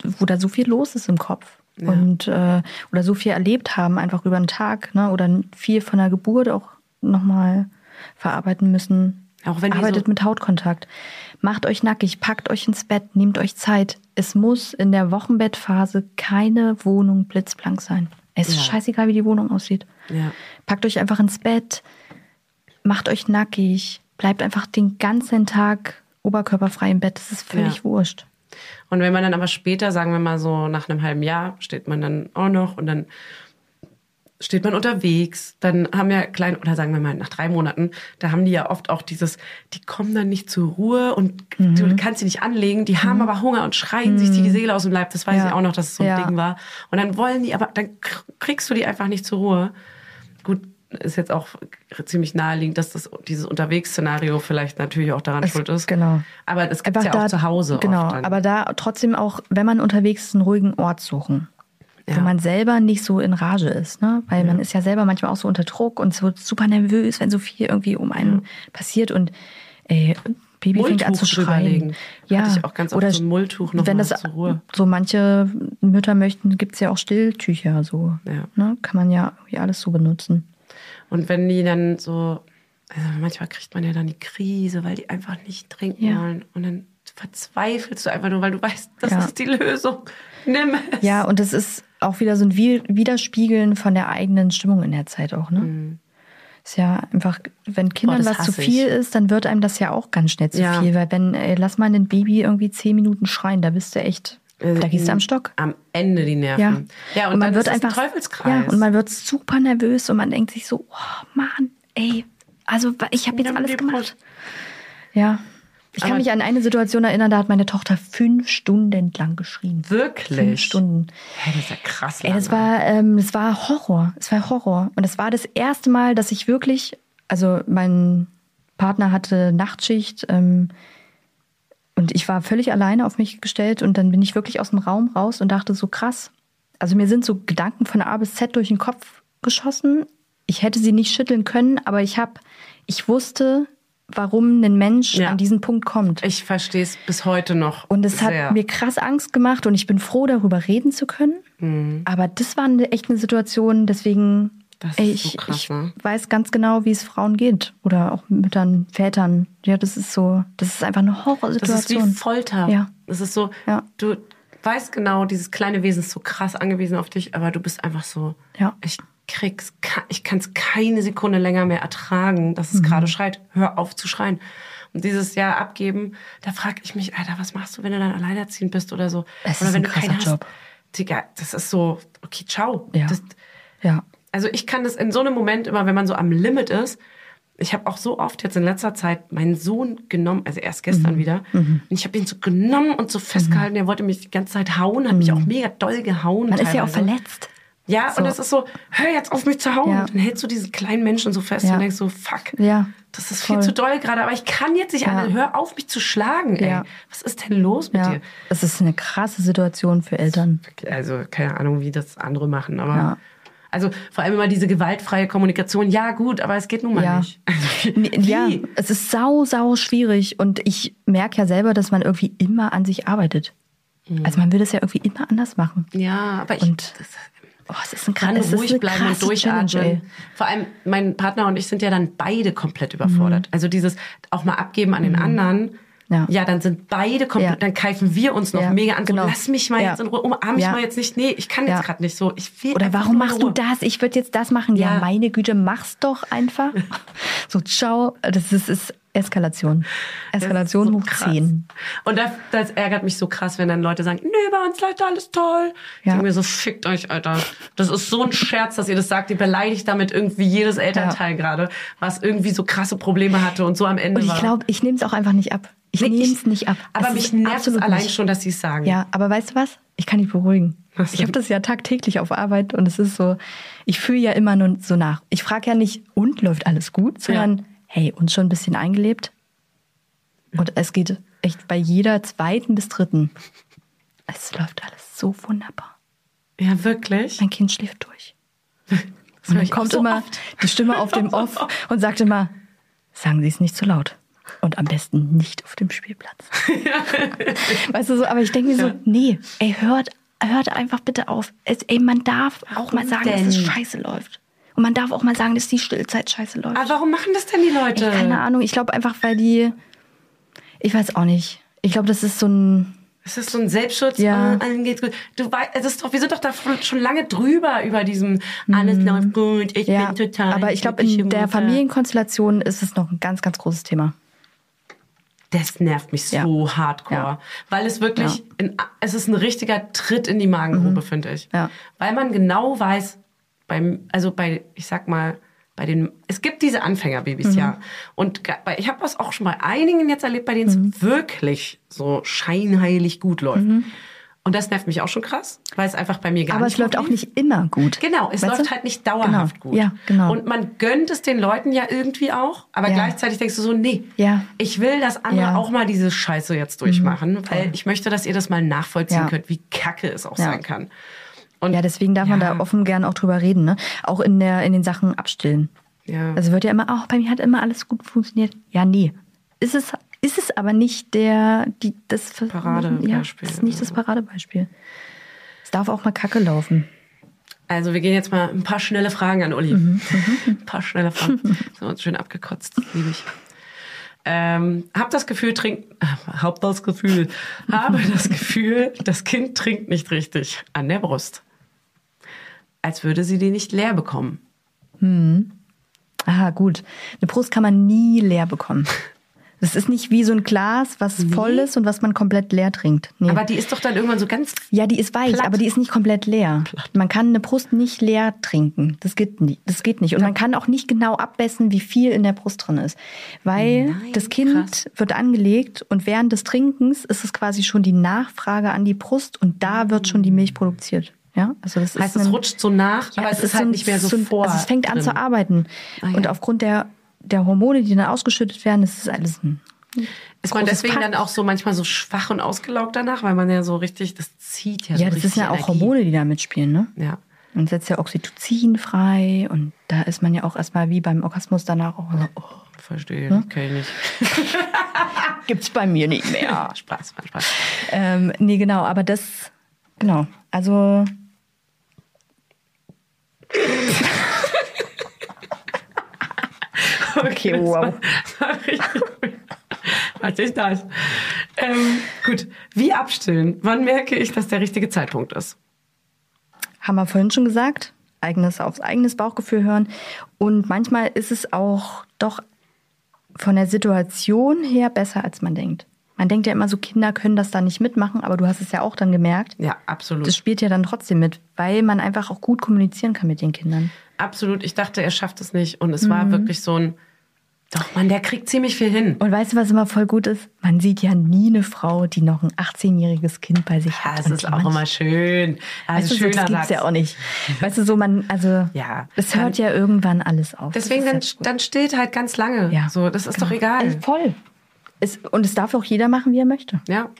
wo da so viel los ist im Kopf. Ja. Und äh, oder so viel erlebt haben, einfach über den Tag, ne? Oder viel von der Geburt auch nochmal verarbeiten müssen. Auch wenn Arbeitet so- mit Hautkontakt. Macht euch nackig, packt euch ins Bett, nehmt euch Zeit. Es muss in der Wochenbettphase keine Wohnung blitzblank sein. Es ist Ja. scheißegal, wie die Wohnung aussieht. Ja. Packt euch einfach ins Bett, macht euch nackig, bleibt einfach den ganzen Tag oberkörperfrei im Bett. Das ist völlig Ja. wurscht. Und wenn man dann aber später, sagen wir mal so nach einem halben Jahr, steht man dann auch noch und dann steht man unterwegs, dann haben ja klein oder sagen wir mal nach drei Monaten, da haben die ja oft auch dieses, die kommen dann nicht zur Ruhe und Mhm. du kannst sie nicht anlegen, die haben aber Hunger und schreien sich die Seele aus dem Leib. Das weiß Ja. ich auch noch, dass es so ein Ja. Ding war. Und dann wollen die, aber dann kriegst du die einfach nicht zur Ruhe. Gut, ist jetzt auch ziemlich naheliegend, dass das dieses Unterwegsszenario vielleicht natürlich auch daran Es- schuld ist. genau. Aber es gibt ja auch da- zu Hause. Genau, aber da trotzdem auch, wenn man unterwegs ist, einen ruhigen Ort suchen. Ja. Wo man selber nicht so in Rage ist, ne? Weil man ist ja selber manchmal auch so unter Druck und so super nervös, wenn so viel irgendwie um einen passiert und ey, Baby fängt an zu Mulltuch schreien. drüberlegen. Hatte ich auch ganz oft oder so ein Mulltuch noch wenn das zur Ruhe. so manche Mütter möchten, gibt's ja auch Stilltücher so. Ja. Ne? Kann man ja alles so benutzen. Und wenn die dann so, also manchmal kriegt man ja dann die Krise, weil die einfach nicht trinken Ja. wollen. Und dann verzweifelst du einfach nur, weil du weißt, das Ja. ist die Lösung. Nimm es. Ja, und es ist auch wieder so ein Wi- Widerspiegeln von der eigenen Stimmung in der Zeit auch, ne? Ist ja einfach, wenn Kindern Mhm. das was zu viel ich. ist, dann wird einem das ja auch ganz schnell zu Ja. viel. Weil wenn, ey, lass mal ein Baby irgendwie zehn Minuten schreien, da bist du echt, da gehst du am Stock. Am Ende die Nerven. Ja, Ja, und, man dann wird einfach ein Teufelskreis. Ja, und man wird super nervös und man denkt sich so, oh Mann, ey, also ich habe jetzt alles gemacht. Ja. Ich kann Aber- mich an eine Situation erinnern, da hat meine Tochter fünf Stunden lang geschrien. Wirklich? Fünf Stunden. Hey, das ist ja krass. Ey, das lange. war, ähm, das war Horror. Es war Horror. Und das war das erste Mal, dass ich wirklich, also mein Partner hatte Nachtschicht ähm, und ich war völlig alleine auf mich gestellt und dann bin ich wirklich aus dem Raum raus und dachte so krass. Also mir sind so Gedanken von A bis Z durch den Kopf geschossen. Ich hätte sie nicht schütteln können, aber ich habe, ich wusste, warum ein Mensch Ja. an diesen Punkt kommt. Ich verstehe es bis heute noch. Und es sehr. hat mir krass Angst gemacht und ich bin froh, darüber reden zu können. Mhm. Aber das war eine, echt eine Situation, deswegen, Das ist ey, so ich, krass, ich ne? weiß ganz genau, wie es Frauen geht. Oder auch Müttern, Vätern. Ja, das ist so, das ist einfach eine Das Horrorsituation. ist wie Folter. Ja. Das ist so, Ja. du weißt genau, dieses kleine Wesen ist so krass angewiesen auf dich, aber du bist einfach so, Ja. ich krieg's, ich kann es keine Sekunde länger mehr ertragen, dass Mhm. es gerade schreit. Hör auf zu schreien. Und dieses Jahr abgeben, da frage ich mich, Alter, was machst du, wenn du dann alleinerziehend bist oder so? Es oder ist wenn ein du keinen krasser hast. Job. Digga, das ist so, okay, ciao. Ja. Das, Ja. also ich kann das in so einem Moment immer, wenn man so am Limit ist, ich habe auch so oft jetzt in letzter Zeit meinen Sohn genommen, also erst gestern Mhm. wieder, und ich habe ihn so genommen und so festgehalten, er wollte mich die ganze Zeit hauen, hat mich auch mega doll gehauen. Mhm. Man ist ja auch teilweise. verletzt. Ja, So. und es ist so, hör jetzt auf mich zu hauen. Ja. Dann hältst du diesen kleinen Menschen so fest Ja. und denkst so, fuck, Ja. das ist Voll. viel zu doll gerade, aber ich kann jetzt nicht, Ja. Alter, hör auf mich zu schlagen, ey. Ja. Was ist denn los mit dir? Es ist eine krasse Situation für Eltern. Also keine Ahnung, wie das andere machen, aber also vor allem immer diese gewaltfreie Kommunikation. Ja gut, aber es geht nun mal Ja. nicht. Also? Ja, es ist sau, sau schwierig und ich merke ja selber, dass man irgendwie immer an sich arbeitet. Also man will das ja irgendwie immer anders machen. Ja, aber ich Und das, oh, es ist ein kann krass, es ist ruhig eine bleiben und durchatmen. Challenge, Vor allem mein Partner und ich sind ja dann beide komplett überfordert. Mhm. Also dieses auch mal abgeben an den anderen. Ja. Ja, dann sind beide komplett, Ja. dann keifen wir uns noch Ja, mega an. So, genau. lass mich mal jetzt in Ruhe, umarm mich mal jetzt nicht. Nee, ich kann jetzt gerade nicht so. Ich will Oder warum machst du das? Ich würde jetzt das machen. Ja. Ja. meine Güte, mach's doch einfach. so, ciao. Das ist, ist Eskalation. Eskalation hoch krass. 10. Und das, das ärgert mich so krass, wenn dann Leute sagen, nee, bei uns läuft alles toll. Ich Ja. denke mir so, fickt euch, Alter. Das ist so ein Scherz, dass ihr das sagt. Ihr beleidigt damit irgendwie jedes Elternteil gerade, was irgendwie so krasse Probleme hatte und so am Ende Und ich war. glaube, ich nehme es auch einfach nicht ab. Ich Nee, nehme ich- es nicht ab. Aber Es mich nervt es allein nicht. schon, dass sie es sagen. Ja, aber weißt du was? Ich kann dich beruhigen. Was Ich habe das ja tagtäglich auf Arbeit und es ist so, ich fühle ja immer nur so nach. Ich frage ja nicht, und läuft alles gut, sondern, hey, uns schon ein bisschen eingelebt. Und es geht echt bei jeder zweiten bis dritten. Es läuft alles so wunderbar. Ja, wirklich? Mein Kind schläft durch. Und dann kommt so immer oft. die Stimme auf dem Off und sagt immer, sagen Sie es nicht zu laut. Und am besten nicht auf dem Spielplatz. weißt du so, aber ich denke mir so, nee, ey, hört, hört einfach bitte auf. Es, ey, man darf auch mal sagen, dass es denn? scheiße läuft. Und man darf auch mal sagen, dass die Stillzeit scheiße läuft. Aber warum machen das denn die Leute? Ey, keine Ahnung, ich glaube einfach, weil die, ich weiß auch nicht. Ich glaube, das ist so ein, Es ist so ein Selbstschutz. Ja. äh, allen geht's gut. Du weißt, es ist doch, wir sind doch da schon lange drüber über diesem alles läuft gut, ich Mhm. ja, bin total. aber ich glaube, in der Mutter. Familienkonstellation ist es noch ein ganz, ganz großes Thema. Das nervt mich Ja. so hardcore. Ja. Weil es wirklich, in, es ist ein richtiger Tritt in die Magengrube, finde ich. Mhm. Ja. Weil man genau weiß, beim, also bei, ich sag mal, bei den, es gibt diese Anfängerbabys, Mhm. ja. Und ich habe das auch schon bei einigen jetzt erlebt, bei denen es Mhm. wirklich so scheinheilig gut läuft. Und Und das nervt mich auch schon krass, weil es einfach bei mir gar Aber nicht es läuft auch nicht immer gut. Genau, es Weißt läuft du? halt nicht dauerhaft Genau. gut. Ja, genau. Und man gönnt es den Leuten ja irgendwie auch, aber Ja. gleichzeitig denkst du so, nee, Ja. ich will, dass andere Ja. Mhm. auch mal diese Scheiße jetzt durchmachen, weil ich möchte, dass ihr das mal nachvollziehen könnt, wie kacke es auch sein kann. Und Ja, deswegen darf man Ja. da offen gern auch drüber reden, ne? Auch in der in den Sachen abstillen. Ja. Also wird ja immer, auch bei mir hat immer alles gut funktioniert. Ja, nee. Ist es, ist es aber nicht der, die, das Paradebeispiel. Ja, ist nicht das Paradebeispiel. Es darf auch mal Kacke laufen. Also wir gehen jetzt mal ein paar schnelle Fragen an Uli. Mhm. ein paar schnelle Fragen. So uns schön abgekotzt, liebe ich. Ähm, hab das Gefühl, trink, äh, hab das Gefühl, habe das Gefühl, das Kind trinkt nicht richtig an der Brust. Als würde sie die nicht leer bekommen. Ah, gut. Eine Brust kann man nie leer bekommen. Das ist nicht wie so ein Glas, was voll ist und was man komplett leer trinkt. Nee. Aber die ist doch dann irgendwann so ganz. ja, die ist weich, platt. aber die ist nicht komplett leer. Man kann eine Brust nicht leer trinken. Das geht nicht. Das geht nicht. Und man kann auch nicht genau abmessen, wie viel in der Brust drin ist. Weil Nein, das Kind krass. wird angelegt und während des Trinkens ist es quasi schon die Nachfrage an die Brust und da wird schon die Milch produziert. Ja, also das Heißt, ist es ein- rutscht so nach, aber es ist halt so ein- nicht mehr so, ein- vor. Also es fängt an drin. zu arbeiten. Ah, ja. Und aufgrund der, der Hormone, die dann ausgeschüttet werden, ist es alles ein Ist man deswegen Pack. dann auch so manchmal so schwach und ausgelaugt danach, weil man ja so richtig, das zieht ja so Ja, das richtig sind ja auch Energie. Hormone, die da mitspielen, ne? Ja. Und setzt ja Oxytocin frei und da ist man ja auch erstmal wie beim Orgasmus danach auch so, oh, Verstehe, Hm? kenn ich nicht. gibt's bei mir nicht mehr. Spaß, Spaß, Spaß. ähm, nee, genau, aber das, genau, also Okay, wow. war- gut. Was ist das? Ähm, gut, wie abstillen? Wann merke ich, dass der richtige Zeitpunkt ist? haben wir vorhin schon gesagt, eigenes aufs eigenes Bauchgefühl hören. Und manchmal ist es auch doch von der Situation her besser, als man denkt. Man denkt ja immer so, Kinder können das da nicht mitmachen, aber du hast es ja auch dann gemerkt. Ja, absolut. Das spielt ja dann trotzdem mit, weil man einfach auch gut kommunizieren kann mit den Kindern. absolut. Ich dachte, er schafft es nicht. Und es Mhm. war wirklich so ein, doch, Mann, der kriegt ziemlich viel hin. Und weißt du, was immer voll gut ist? Man sieht ja nie eine Frau, die noch ein 18-jähriges Kind bei sich Ja, hat. Und ist auch immer schön. Also Weißt du, so, schöner das gibt's ja auch nicht. Weißt du, so man, also, Ja, es dann- hört ja irgendwann alles auf. Das Deswegen, dann, dann stillt halt ganz lange. Ja. So, das ist doch Genau. egal. Äh, Voll. Es, und es darf auch jeder machen, wie er möchte. Ja.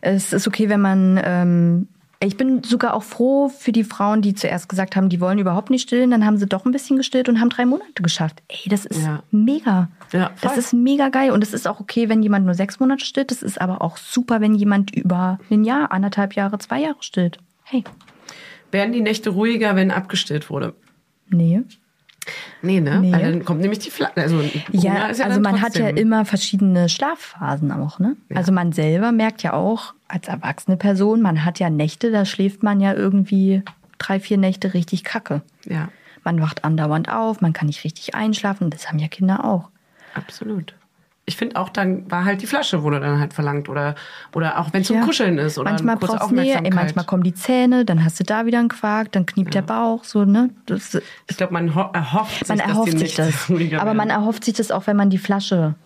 Es ist okay, wenn man. Ähm, ich bin sogar auch froh für die Frauen, die zuerst gesagt haben, die wollen überhaupt nicht stillen. Dann haben sie doch ein bisschen gestillt und haben drei Monate geschafft. Ey, das ist Ja. mega. Ja, das ist mega geil. Und es ist auch okay, wenn jemand nur sechs Monate stillt. Es ist aber auch super, wenn jemand über ein Jahr, anderthalb Jahre, zwei Jahre stillt. Hey, Werden die Nächte ruhiger, wenn abgestillt wurde? nee. Nee, ne? Nee. Weil dann kommt nämlich die Flasche. Also, Ja, ja also man hat ja trotzdem- immer verschiedene Schlafphasen auch, ne? Also man selber merkt ja auch als erwachsene Person, man hat ja Nächte, da schläft man ja irgendwie drei, vier Nächte richtig kacke. Ja, Man wacht andauernd auf, man kann nicht richtig einschlafen, das haben ja Kinder auch. absolut. Ich finde auch, dann war halt die Flasche, wurde dann halt verlangt. Oder, oder auch wenn es um Ja. Kuscheln ist. Oder manchmal kurze brauchst du Nähe, ey, Aufmerksamkeit. manchmal kommen die Zähne, dann hast du da wieder einen Quark, dann kniept der Bauch, so, ne? Das, Ich glaube, man ho- erhofft sich, man erhofft sich das. Aber man erhofft sich das auch, wenn man die Flasche.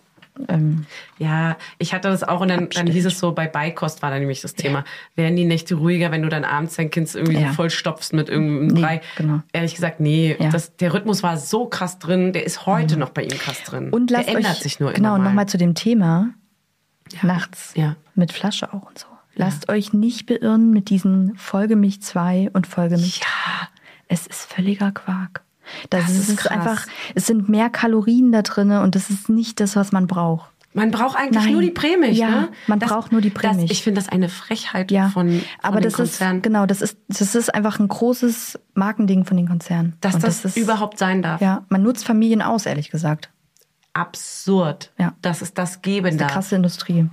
Ähm, Ja, ich hatte das auch und dann, dann hieß es so, bei Beikost war da nämlich das Thema. Werden die Nächte ruhiger, wenn du dann abends dein Kind irgendwie Ja. so voll stopfst mit irgendeinem Nee, Brei? genau. Ehrlich gesagt, nee. Ja. Mhm. Das, der Rhythmus war so krass drin, der ist heute noch bei ihm krass drin. und lasst der ändert euch, sich nur Genau, immer mal. nochmal zu dem Thema nachts Ja. mit Flasche auch und so. Lasst euch nicht beirren mit diesen Folge mich zwei und Folge mich Ja. Es ist völliger Quark. Das, Das ist, ist einfach, es sind mehr Kalorien da drin und das ist nicht das, was man braucht. Man braucht eigentlich Nein. nur die Prämilch, Ja, ne? man braucht nur die Prämilch. Das, ich finde das eine Frechheit Ja, von, von aber den das Konzernen. ist genau, das ist das ist einfach ein großes Markending von den Konzernen. dass Und das, ist, überhaupt sein darf. Ja, man nutzt Familien aus, ehrlich gesagt. Absurd. Ja. Das ist das Das Geben ist da. eine krasse Industrie.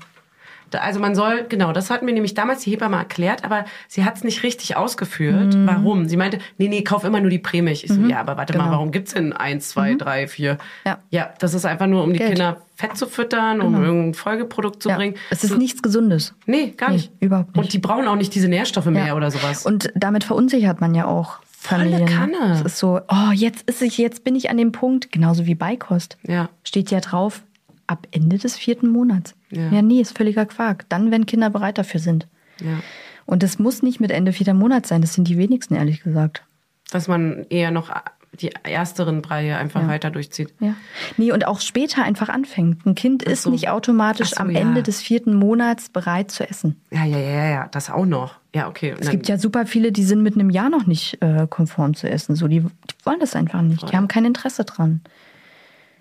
Also man soll, genau, das hat mir nämlich damals die Hebamme erklärt, aber sie hat es nicht richtig ausgeführt. Mhm. Warum? Sie meinte, nee, nee, kauf immer nur die Prämilch. Ich so, ja, aber warte mal, Genau. warum gibt's denn eins, zwei, drei, vier? Ja. ja, das ist einfach nur, um die Geld. Kinder fett zu füttern, um irgendein Folgeprodukt zu Ja. bringen. Es ist So- nichts Gesundes. Nee, gar Nee, nicht. überhaupt nicht. Und die brauchen auch nicht diese Nährstoffe mehr Ja. oder sowas. Und damit verunsichert man ja auch Volle Familien. Kanne. Es ist so, oh, jetzt ist ich, jetzt bin ich an dem Punkt, genauso wie Beikost. ja. Steht ja drauf, ab Ende des vierten Monats. Ja. Ja, nee, ist völliger Quark. Dann, wenn Kinder bereit dafür sind. Ja. Und das muss nicht mit Ende vierter Monat sein. Das sind die wenigsten, ehrlich gesagt. Dass man eher noch die ersteren Breie einfach Ja. weiter durchzieht. Ja. Nee, und auch später einfach anfängt. Ein Kind ist so. nicht automatisch so, am ja. Ende des vierten Monats bereit zu essen. Ja, ja, ja, ja, das auch noch. Ja, okay. Es gibt ja super viele, die sind mit einem Jahr noch nicht äh, konform zu essen. So, die, die wollen das einfach nicht. Die haben kein Interesse dran.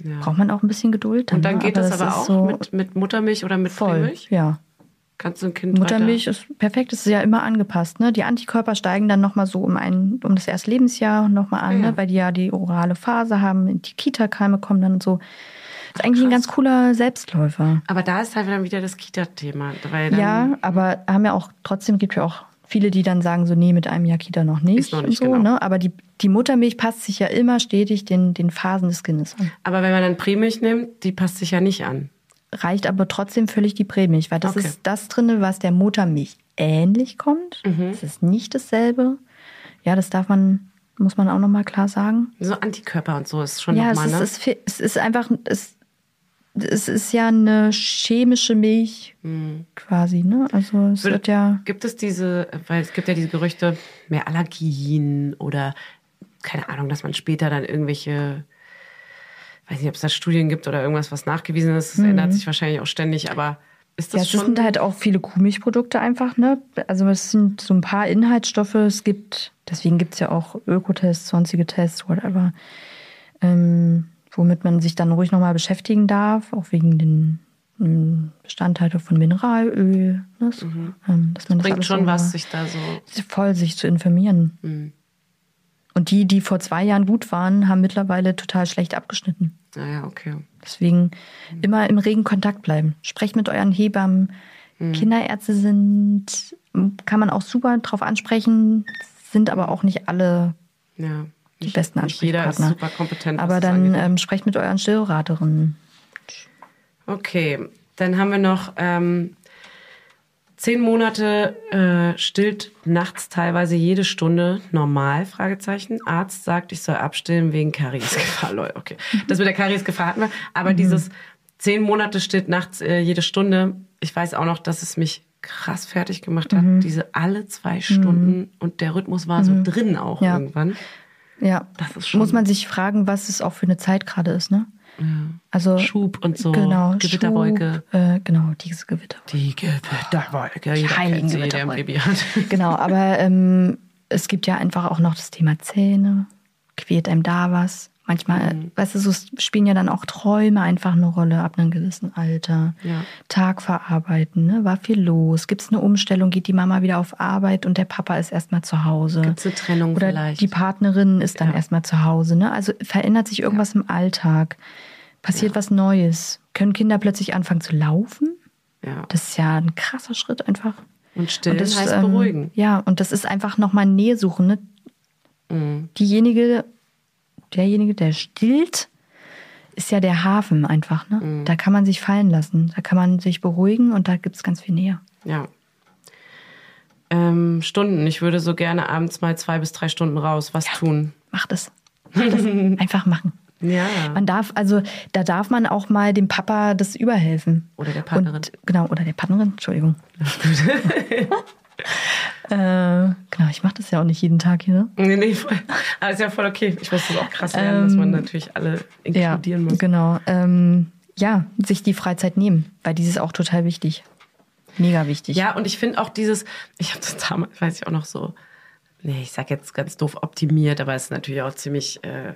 Ja. Braucht man auch ein bisschen Geduld. Und dann geht das aber auch so mit, mit Muttermilch oder mit voll. Prämilch? Ja. Kannst du ein Kind Muttermilch weiter... ist perfekt, das ist ja immer angepasst. Ne? Die Antikörper steigen dann nochmal so um, ein, um das erste Lebensjahr nochmal an, Ja. ne? weil die ja die orale Phase haben, die Kita-Keime kommen dann und so. Das ist eigentlich ein ganz cooler Selbstläufer. Aber da ist halt dann wieder das Kita-Thema. dann- Ja, aber haben ja auch, trotzdem gibt ja auch viele, die dann sagen, so, nee, mit einem Jahr Kita noch nicht. Ist noch nicht, und so, genau. ne? Aber die, die Muttermilch passt sich ja immer stetig den, den Phasen des Kindes an. Aber wenn man dann Prämilch nimmt, die passt sich ja nicht an. Reicht aber trotzdem völlig die Prämilch, weil das Okay. ist das drinne, was der Muttermilch ähnlich kommt. Mhm. Es ist nicht dasselbe. Ja, das darf man, muss man auch nochmal klar sagen. So Antikörper und so ist schon ja, es nochmal, ne? es, ist, es ist einfach, es, es ist ja eine chemische Milch quasi, ne? Also es wird ja. Gibt es diese, weil es gibt ja diese Gerüchte, mehr Allergien oder keine Ahnung, dass man später dann irgendwelche, weiß nicht, ob es da Studien gibt oder irgendwas, was nachgewiesen ist. Das ändert sich wahrscheinlich auch ständig, aber ist Mhm. Ja, das es schon? sind halt auch viele Kuhmilchprodukte einfach, ne? Also es sind so ein paar Inhaltsstoffe, es gibt, deswegen gibt es ja auch Ökotests, sonstige Tests, whatever, ähm, womit man sich dann ruhig nochmal beschäftigen darf, auch wegen den Bestandteilen von Mineralöl. Ne? So, ähm, das bringt schon was, sich da so. voll sich zu informieren. Mhm. Und die, die vor zwei Jahren gut waren, haben mittlerweile total schlecht abgeschnitten. Naja, okay. Deswegen immer im regen Kontakt bleiben. Sprecht mit euren Hebammen. Mhm. Kinderärzte sind, kann man auch super drauf ansprechen, sind aber auch nicht alle Ja. die besten Nicht jeder ist Ansprechpartner. super kompetent. aber dann ähm, sprecht mit euren Stillraterinnen. Okay, dann haben wir noch ähm, zehn Monate äh, stillt nachts teilweise jede Stunde normal? Fragezeichen. Arzt sagt, ich soll abstillen wegen Kariesgefahr. Leute, okay. Das mit der Kariesgefahr hatten wir. Aber dieses zehn Monate stillt nachts äh, jede Stunde. Ich weiß auch noch, dass es mich krass fertig gemacht hat. Diese alle zwei Stunden und der Rhythmus war so drin auch Ja. irgendwann. Ja, Das ist schon- muss man sich fragen, was es auch für eine Zeit gerade ist, ne? Also Schub und so, genau, Gewitterwolke. Schub, äh, genau, diese Gewitterwolke. Die Gewitterwolke. Jeder heiligen hat. Genau, aber ähm, es gibt ja einfach auch noch das Thema Zähne. Quält einem da was? Manchmal, Mhm. weißt du, so spielen ja dann auch Träume einfach eine Rolle ab einem gewissen Alter. Ja. Tag verarbeiten, ne? war viel los. Gibt es eine Umstellung? Geht die Mama wieder auf Arbeit und der Papa ist erstmal zu Hause? Gibt's eine Trennung Oder vielleicht? die Partnerin ist dann Ja. erstmal zu Hause. Ne? Also verändert sich irgendwas im Alltag? Passiert was Neues? Können Kinder plötzlich anfangen zu laufen? Ja. Das ist ja ein krasser Schritt einfach. Und stillen das, heißt ähm, beruhigen. Ja, und das ist einfach nochmal Nähe suchen. Ne? Mhm. Diejenige, derjenige, der stillt, ist ja der Hafen einfach. Ne? Mhm. Da kann man sich fallen lassen. Da kann man sich beruhigen und da gibt es ganz viel Nähe. Ja. Ähm, Stunden. Ich würde so gerne abends mal zwei bis drei Stunden raus. Was tun? Mach das. Mach das. einfach machen. Ja. Man darf, also da darf man auch mal dem Papa das überhelfen. Oder der Partnerin. Und, genau, oder der Partnerin, Entschuldigung. äh, genau, ich mache das ja auch nicht jeden Tag hier. Ne? Nee, nee, voll. Aber ist ja voll okay. Ich muss das auch krass lernen, dass man natürlich alle Ähm, Ja, inkludieren muss. genau. Ähm, ja, sich die Freizeit nehmen, weil dieses ist auch total wichtig. Mega wichtig. Ja, und ich finde auch dieses, ich habe das damals, weiß ich auch noch so, nee, ich sag jetzt ganz doof optimiert, aber es ist natürlich auch ziemlich äh,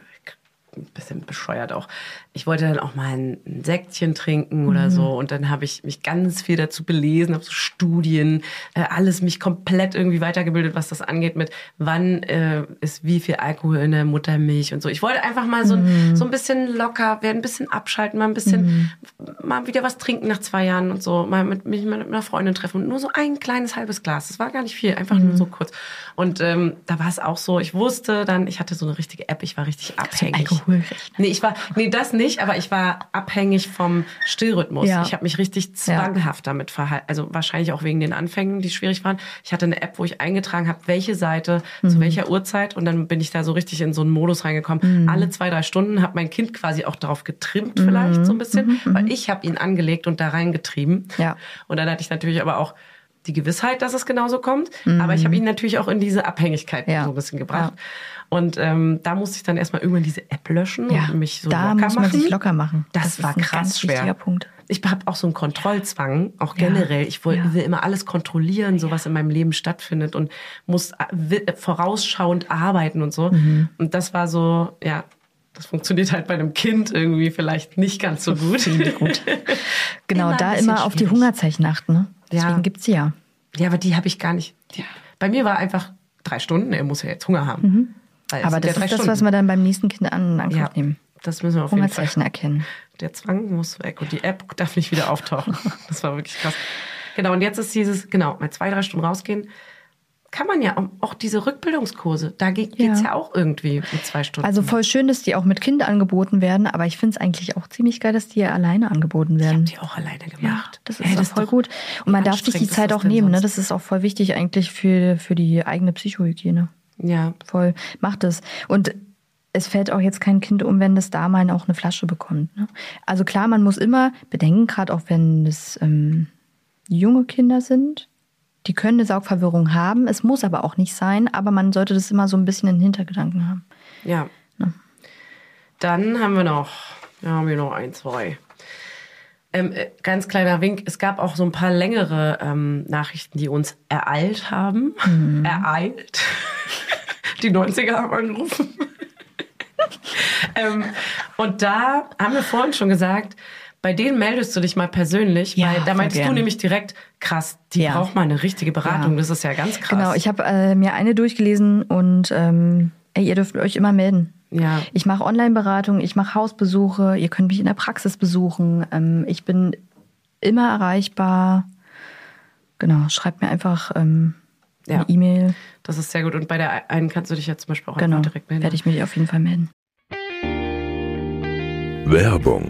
ein bisschen bescheuert auch. Ich wollte dann auch mal ein, Säckchen trinken oder so und dann habe ich mich ganz viel dazu belesen, habe so Studien, äh, alles mich komplett irgendwie weitergebildet, was das angeht mit wann äh, ist wie viel Alkohol in der Muttermilch und so. Ich wollte einfach mal so, ein so ein bisschen locker werden, ein bisschen abschalten, mal ein bisschen mal wieder was trinken nach zwei Jahren und so, mal mit mich mit einer Freundin treffen und nur so ein kleines halbes Glas. Das war gar nicht viel, einfach nur so kurz. Und ähm, da war es auch so, ich wusste dann, ich hatte so eine richtige App, ich war richtig abhängig. Alkoholrechner. Nee, ich war, nee, das nicht, aber ich war abhängig vom Stillrhythmus. Ja. Ich habe mich richtig zwanghaft damit verhalten. Also wahrscheinlich auch wegen den Anfängen, die schwierig waren. Ich hatte eine App, wo ich eingetragen habe, welche Seite Mhm. zu welcher Uhrzeit und dann bin ich da so richtig in so einen Modus reingekommen. Mhm. Alle zwei, drei Stunden habe mein Kind quasi auch darauf getrimmt vielleicht so ein bisschen, Mhm. weil ich habe ihn angelegt und da reingetrieben. Ja. Und dann hatte ich natürlich aber auch die Gewissheit, dass es genauso kommt. Aber ich habe ihn natürlich auch in diese Abhängigkeit Mhm. Ja. so ein bisschen gebracht. Und ähm, da musste ich dann erstmal irgendwann diese App löschen Ja, und mich so da locker muss man machen. sich locker machen. Das, Das war ein krass ganz schwer. Punkt. Ich habe auch so einen Kontrollzwang, auch generell. Ich will, Ja. will immer alles kontrollieren, so was in meinem Leben stattfindet und muss äh, vorausschauend arbeiten und so. Mhm. Und das war so, ja, das funktioniert halt bei einem Kind irgendwie vielleicht nicht ganz so gut. gut. Genau, Immer da immer auf die schwierig. Hungerzeichen achten. Ne? Ja. Deswegen gibt's sie ja. Ja, aber die habe ich gar nicht. Die, Bei mir war einfach drei Stunden, er muss ja jetzt Hunger haben. Es Mhm. Aber das ist das, Stunden. was wir dann beim nächsten Kind an Angriff ja, nehmen. das müssen wir auf jeden Fall. Erkennen. Der Zwang muss weg und die App darf nicht wieder auftauchen. Das war wirklich krass. Genau, und jetzt ist dieses, genau, mal zwei, drei Stunden rausgehen. Kann man ja auch diese Rückbildungskurse, da geht es ja. Ja. auch irgendwie mit zwei Stunden. Also voll schön, dass die auch mit Kind angeboten werden, aber ich finde es eigentlich auch ziemlich geil, dass die ja alleine angeboten ich habe werden. die auch alleine gemacht. Ja, das ist Ey, ist voll gut. Und man darf sich die Zeit das auch nehmen. Ne? Das ist auch voll wichtig eigentlich für, für die eigene Psychohygiene. Ja, Voll. Macht es. Und es fällt auch jetzt kein Kind um, wenn das da mal auch eine Flasche bekommt. Ne? Also klar, man muss immer bedenken, gerade auch wenn es ähm, junge Kinder sind, die können eine Saugverwirrung haben. Es muss aber auch nicht sein, aber man sollte das immer so ein bisschen in den Hintergedanken haben. ja. Dann haben wir noch, ja, haben wir noch ein, zwei. Ähm, äh, ganz kleiner Wink, es gab auch so ein paar längere ähm, Nachrichten, die uns ereilt haben. Ereilt. Die 90er haben angerufen. ähm, und da haben wir vorhin schon gesagt, bei denen meldest du dich mal persönlich, Ja, weil da meintest du gern. nämlich direkt, krass, die Ja. braucht mal eine richtige Beratung. Ja. Das ist ja ganz krass. Genau, ich habe äh, mir eine durchgelesen und ähm, ey, ihr dürft euch immer melden. Ja. Ich mache Online-Beratung, ich mache Hausbesuche, ihr könnt mich in der Praxis besuchen. Ähm, ich bin immer erreichbar. Genau, schreibt mir einfach ähm, Ja. eine E-Mail. Das ist sehr gut. Und bei der einen kannst du dich ja zum Beispiel auch Genau, direkt melden. werde ich mich auf jeden Fall melden. Werbung,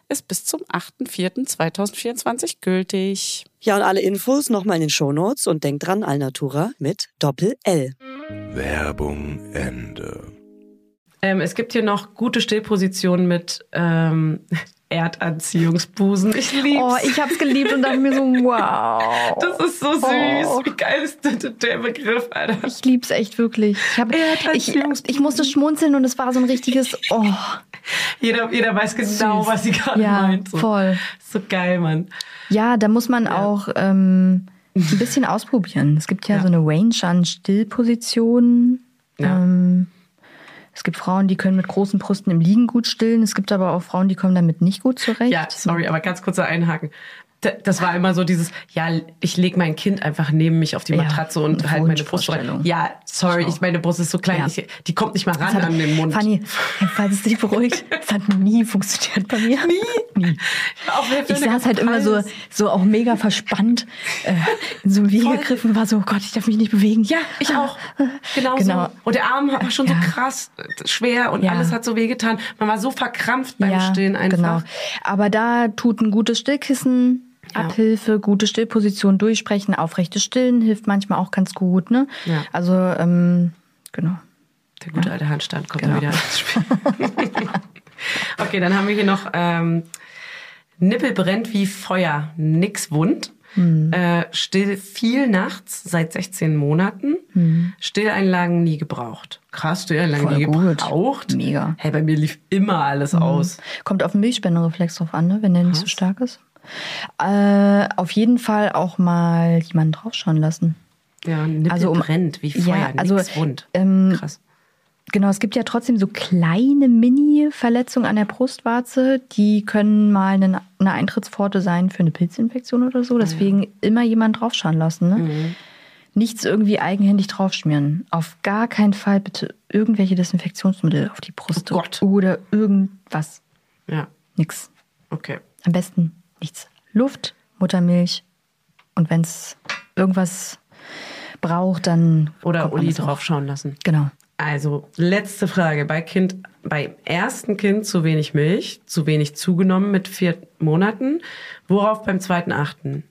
ist bis zum 8.4.2024 gültig. Ja, und alle Infos nochmal in den Shownotes und denkt dran, Alnatura mit Doppel-L. Werbung Ende. Ähm, es gibt hier noch gute Stillpositionen mit ähm, Erdanziehungsbusen. Ich lieb's. Oh, ich hab's geliebt und dachte mir so, wow. das ist so süß. Oh. Wie geil ist der, der Begriff, Alter? Ich lieb's echt wirklich. Ich, hab, ich, ich musste schmunzeln und es war so ein richtiges, oh, Jeder, jeder weiß genau, Süß. was sie gerade ja, meint. So. voll. so geil, Mann. Ja, da muss man auch ähm, ein bisschen ausprobieren. Es gibt ja, Ja. so eine Range an Stillpositionen. Ja. Ähm, es gibt Frauen, die können mit großen Brüsten im Liegen gut stillen. Es gibt aber auch Frauen, die kommen damit nicht gut zurecht. Ja, sorry, aber ganz kurzer Einhaken. Das war immer so dieses, ja, ich lege mein Kind einfach neben mich auf die Ja, Matratze und eine halt meine Brust rein. Ja, sorry, ich, meine Brust ist so klein, Ja. ich, die kommt nicht mal ran Das hat- an den Mund. Fanny, falls es dich beruhigt, es hat nie funktioniert bei mir. Nie? Nie. Auch Ich saß halt immer so, so auch mega verspannt äh, in so einem Wiege gegriffen, war so, oh Gott, ich darf mich nicht bewegen. Ja, ich auch. Genau, Genau. so. Und der Arm war schon Ja. so krass äh, schwer und Ja. alles hat so wehgetan. Man war so verkrampft beim Stillen einfach. Genau. Aber da tut ein gutes Stillkissen Ja. Abhilfe, gute Stillposition durchsprechen, aufrechtes Stillen hilft manchmal auch ganz gut. Ne? Ja. Also, ähm, genau. Der gute alte Handstand kommt Genau. wieder ins Spiel. okay, dann haben wir hier noch ähm, Nippel brennt wie Feuer, nix wund. Hm. Äh, still viel nachts seit 16 Monaten. Stilleinlagen nie gebraucht. Krass, Stilleinlagen. Voll nie gut. gebraucht. Mega. Hey, bei mir lief immer alles Hm. aus. Kommt auf den Milchspendereflex drauf an, ne? wenn der nicht so stark ist. Äh, auf jeden Fall auch mal jemanden draufschauen lassen. Ja, Nippel Also um- brennt wie Feuer, Ja, also, wund. ähm, Krass. Genau, es gibt ja trotzdem so kleine Mini-Verletzungen an der Brustwarze, die können mal eine, eine Eintrittspforte sein für eine Pilzinfektion oder so. Deswegen immer jemand draufschauen lassen. Ne? Mhm. Nichts irgendwie eigenhändig draufschmieren. Auf gar keinen Fall bitte irgendwelche Desinfektionsmittel auf die Brust Oh oder irgendwas. Ja, Nix. okay. Am besten nichts. Luft, Muttermilch und wenn es irgendwas braucht, dann Oder Uli draufschauen lassen. Genau. Also, letzte Frage. Bei Kind, beim ersten Kind zu wenig Milch, zu wenig zugenommen mit vier Monaten. Worauf beim zweiten achten?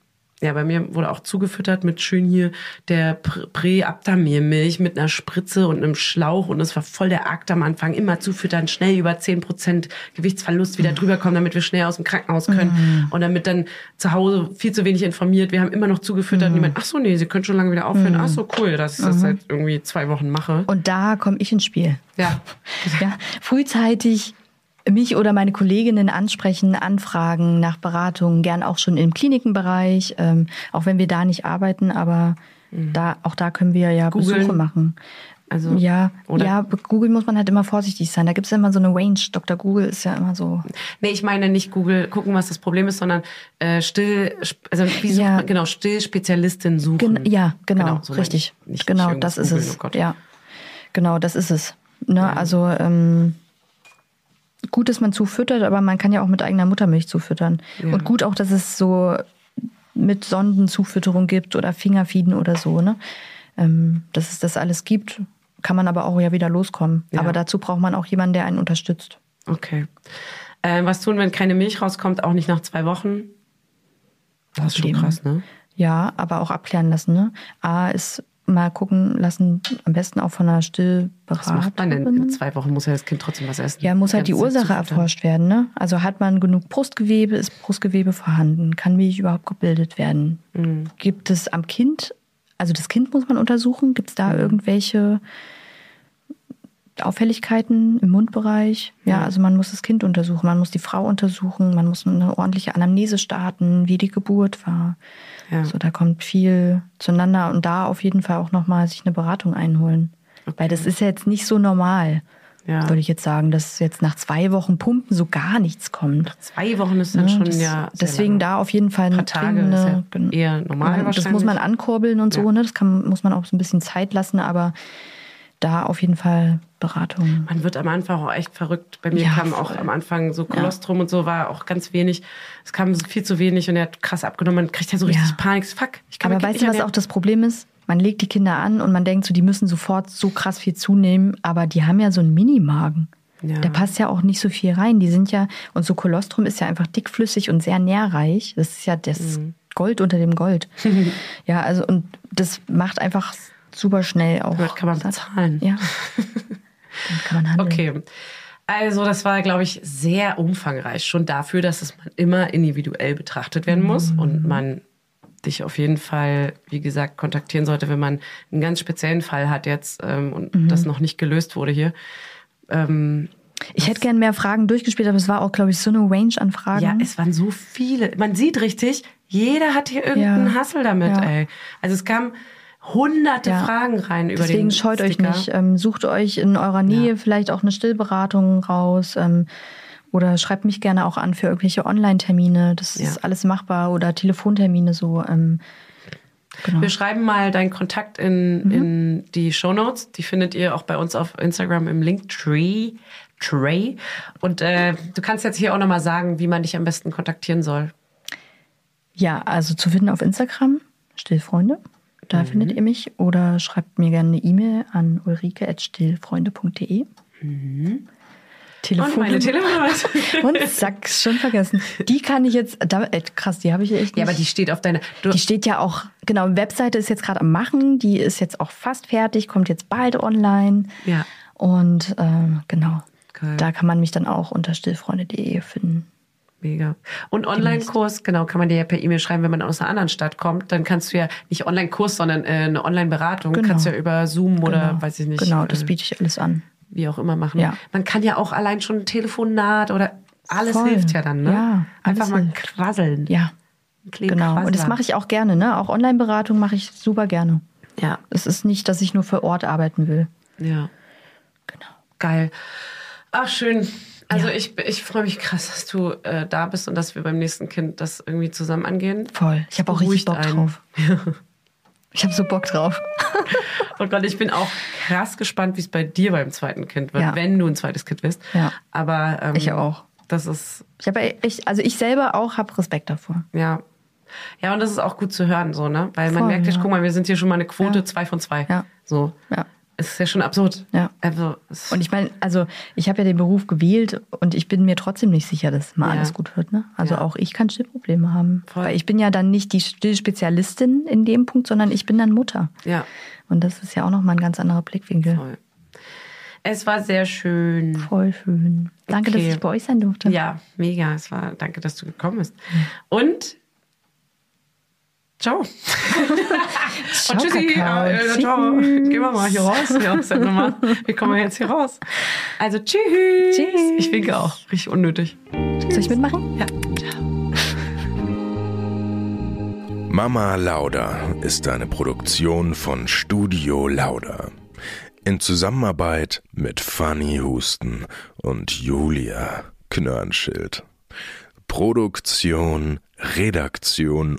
Ja, bei mir wurde auch zugefüttert mit schön hier der Pr- Prä-Aptamir-Milch mit einer Spritze und einem Schlauch und es war voll der Akt am Anfang. Immer zufüttern, schnell über 10% Gewichtsverlust wieder drüber kommen, damit wir schnell aus dem Krankenhaus können und damit dann zu Hause viel zu wenig informiert. Wir haben immer noch zugefüttert und jemand, ach so, nee, Sie können schon lange wieder aufhören. Ach so, cool, dass ich das seit irgendwie zwei Wochen mache. Und da komme ich ins Spiel. Ja, Ja, frühzeitig mich oder meine Kolleginnen ansprechen, anfragen nach Beratungen, gern auch schon im Klinikenbereich, ähm, auch wenn wir da nicht arbeiten, aber da, auch da können wir ja Googeln. Besuche machen. Also, Ja, oder- ja, bei Google muss man halt immer vorsichtig sein. Da gibt es immer so eine Range. Dr. Google ist ja immer so. Nee, ich meine nicht Google gucken, was das Problem ist, sondern äh, still, also wie Ja. man, genau, Stillspezialistin suchen. Gen ja, genau, so meine richtig. ich. Nicht- genau, nicht das ist es. oh ja, genau, das ist es. Ne? Also ähm, gut, dass man zufüttert, aber man kann ja auch mit eigener Muttermilch zufüttern. Ja. Und gut auch, dass es so mit Sondenzufütterung gibt oder Fingerfieden oder so. Ne? Ähm, dass es das alles gibt, kann man aber auch ja wieder loskommen. Ja. Aber dazu braucht man auch jemanden, der einen unterstützt. Okay. Äh, was tun, wenn keine Milch rauskommt, auch nicht nach zwei Wochen? Das ist schon krass, ne? Ja, aber auch abklären lassen. Ne? A ist mal gucken lassen, am besten auch von einer Was macht man denn? Stillberaterin. In zwei Wochen muss ja das Kind trotzdem was essen. Ja, muss halt die Ursache erforscht werden. Ne? Also hat man genug Brustgewebe, ist Brustgewebe vorhanden, kann Milch überhaupt gebildet werden? Mhm. Gibt es am Kind, also das Kind muss man untersuchen, gibt es da Mhm. irgendwelche Auffälligkeiten im Mundbereich? Ja, also man muss das Kind untersuchen, man muss die Frau untersuchen, man muss eine ordentliche Anamnese starten, wie die Geburt war. Ja. So, da kommt viel zueinander und da auf jeden Fall auch nochmal sich eine Beratung einholen. Weil das ist ja jetzt nicht so normal, Ja. würde ich jetzt sagen, dass jetzt nach zwei Wochen Pumpen so gar nichts kommt. Zwei Wochen ist dann Ne, schon das, ja. deswegen lange. da auf jeden Fall Ein eine paar Tage ja gen- eher normal Ja, Das muss man ankurbeln und so, Ja. ne? Das kann, muss man auch so ein bisschen Zeit lassen, aber da auf jeden Fall Beratung. Man wird am Anfang auch echt verrückt. Bei mir Ja, kam auch voll. am Anfang so Kolostrum und so, war auch ganz wenig. Es kam viel zu wenig und er hat krass abgenommen. Man kriegt ja so richtig Ja. Panik. Fuck, ich kann Aber weißt du, was auch das Problem ist? Man legt die Kinder an und man denkt so, die müssen sofort so krass viel zunehmen, aber die haben ja so einen Minimagen. Ja. Da passt ja auch nicht so viel rein. Die sind ja, und so Kolostrum ist ja einfach dickflüssig und sehr nährreich. Das ist ja das Mhm. Gold unter dem Gold. ja, also, und das macht einfach super schnell auch. Damit kann man bezahlen. Ja. Dann kann man handeln. Okay. Also, das war, glaube ich, sehr umfangreich. Schon dafür, dass es immer individuell betrachtet werden muss Mhm. und man dich auf jeden Fall, wie gesagt, kontaktieren sollte, wenn man einen ganz speziellen Fall hat jetzt ähm, und Mhm. das noch nicht gelöst wurde hier. Ähm, Ich hätte gern mehr Fragen durchgespielt, aber es war auch, glaube ich, so eine Range an Fragen. ja, es waren so viele. Man sieht richtig, jeder hat hier irgendeinen Ja. Hassel damit, Ja. ey. Also es kamen hunderte Ja. Fragen rein über Deswegen den scheut euch nicht. Ähm, sucht euch in eurer Nähe vielleicht auch eine Stillberatung raus. Ähm, Oder schreibt mich gerne auch an für irgendwelche Online-Termine. Das Ja. ist alles machbar. Oder Telefontermine so. Ähm, genau. Wir schreiben mal deinen Kontakt in, in die Shownotes. Die findet ihr auch bei uns auf Instagram im Linktree. Tray. Und äh, du kannst jetzt hier auch nochmal sagen, wie man dich am besten kontaktieren soll. Ja, also zu finden auf Instagram, Stillfreunde. Da findet ihr mich. Oder schreibt mir gerne eine E-Mail an ulrike.stillfreunde.de. Und meine Telefonnummer. Und zack, schon vergessen. Die kann ich jetzt, da, äh, krass, die habe ich echt nicht. ja, aber die steht auf deiner. Die steht ja auch, genau, Webseite ist jetzt gerade am Machen, die ist jetzt auch fast fertig, kommt jetzt bald online. Ja. Und ähm, genau, Geil. da kann man mich dann auch unter stillfreunde.de finden. Mega. Und Online-Kurs, genau, kann man dir ja per E-Mail schreiben, wenn man aus einer anderen Stadt kommt. Dann kannst du ja nicht Online-Kurs, sondern äh, eine Online-Beratung. Genau. Kannst du ja über Zoom oder genau. weiß ich nicht. Genau, das äh, biete ich alles an. wie auch immer machen. Ja. Man kann ja auch allein schon ein Telefonat oder alles Voll. hilft ja dann, ne? Ja, Einfach mal hilft. quasseln. Ja, genau. Und das Quassler. mache ich auch gerne, ne? Auch Online-Beratung mache ich super gerne. Ja, Es ist nicht, dass ich nur vor Ort arbeiten will. ja. Genau. Geil. Ach, schön. Also ich, ich freue mich krass, dass du äh, da bist und dass wir beim nächsten Kind das irgendwie zusammen angehen. Voll. Ich habe auch richtig Bock einen. drauf. Ich habe so Bock drauf. Oh Gott, ich bin auch krass gespannt, wie es bei dir beim zweiten Kind wird, Ja. wenn du ein zweites Kind wirst. Ja. Aber ähm, Ich auch. Das ist Ich habe ich, also ich selber auch habe Respekt davor. ja. Ja, und das ist auch gut zu hören, so, ne? Weil man Voll, merkt, ja. ja. guck mal, wir sind hier schon mal eine Quote, Ja. zwei von zwei. Ja. So. Ja. Es ist ja schon absurd. Ja. Also, Und ich meine, also ich habe ja den Beruf gewählt und ich bin mir trotzdem nicht sicher, dass mal Ja. alles gut wird. Ne? Also Ja. auch ich kann Stillprobleme haben. Voll. Weil ich bin ja dann nicht die Stillspezialistin in dem Punkt, sondern ich bin dann Mutter. ja, Und das ist ja auch nochmal ein ganz anderer Blickwinkel. voll. Es war sehr schön. Voll schön. Danke, Okay. dass ich bei euch sein durfte. Ja, mega. Es war, danke, dass du gekommen bist. Und ciao. Ciao, Und tschüssi. Kakao. Äh, äh, ciao. Gehen wir mal hier raus. Ja, ist ja normal. Wie kommen wir jetzt hier raus? Also tschüss. Tschüss. Ich winke auch. Richtig unnötig. Soll ich mitmachen? Ja. Mama Lauda ist eine Produktion von Studio Lauda. In Zusammenarbeit mit Fanny Husten und Julia Knörnschild. Produktion, Redaktion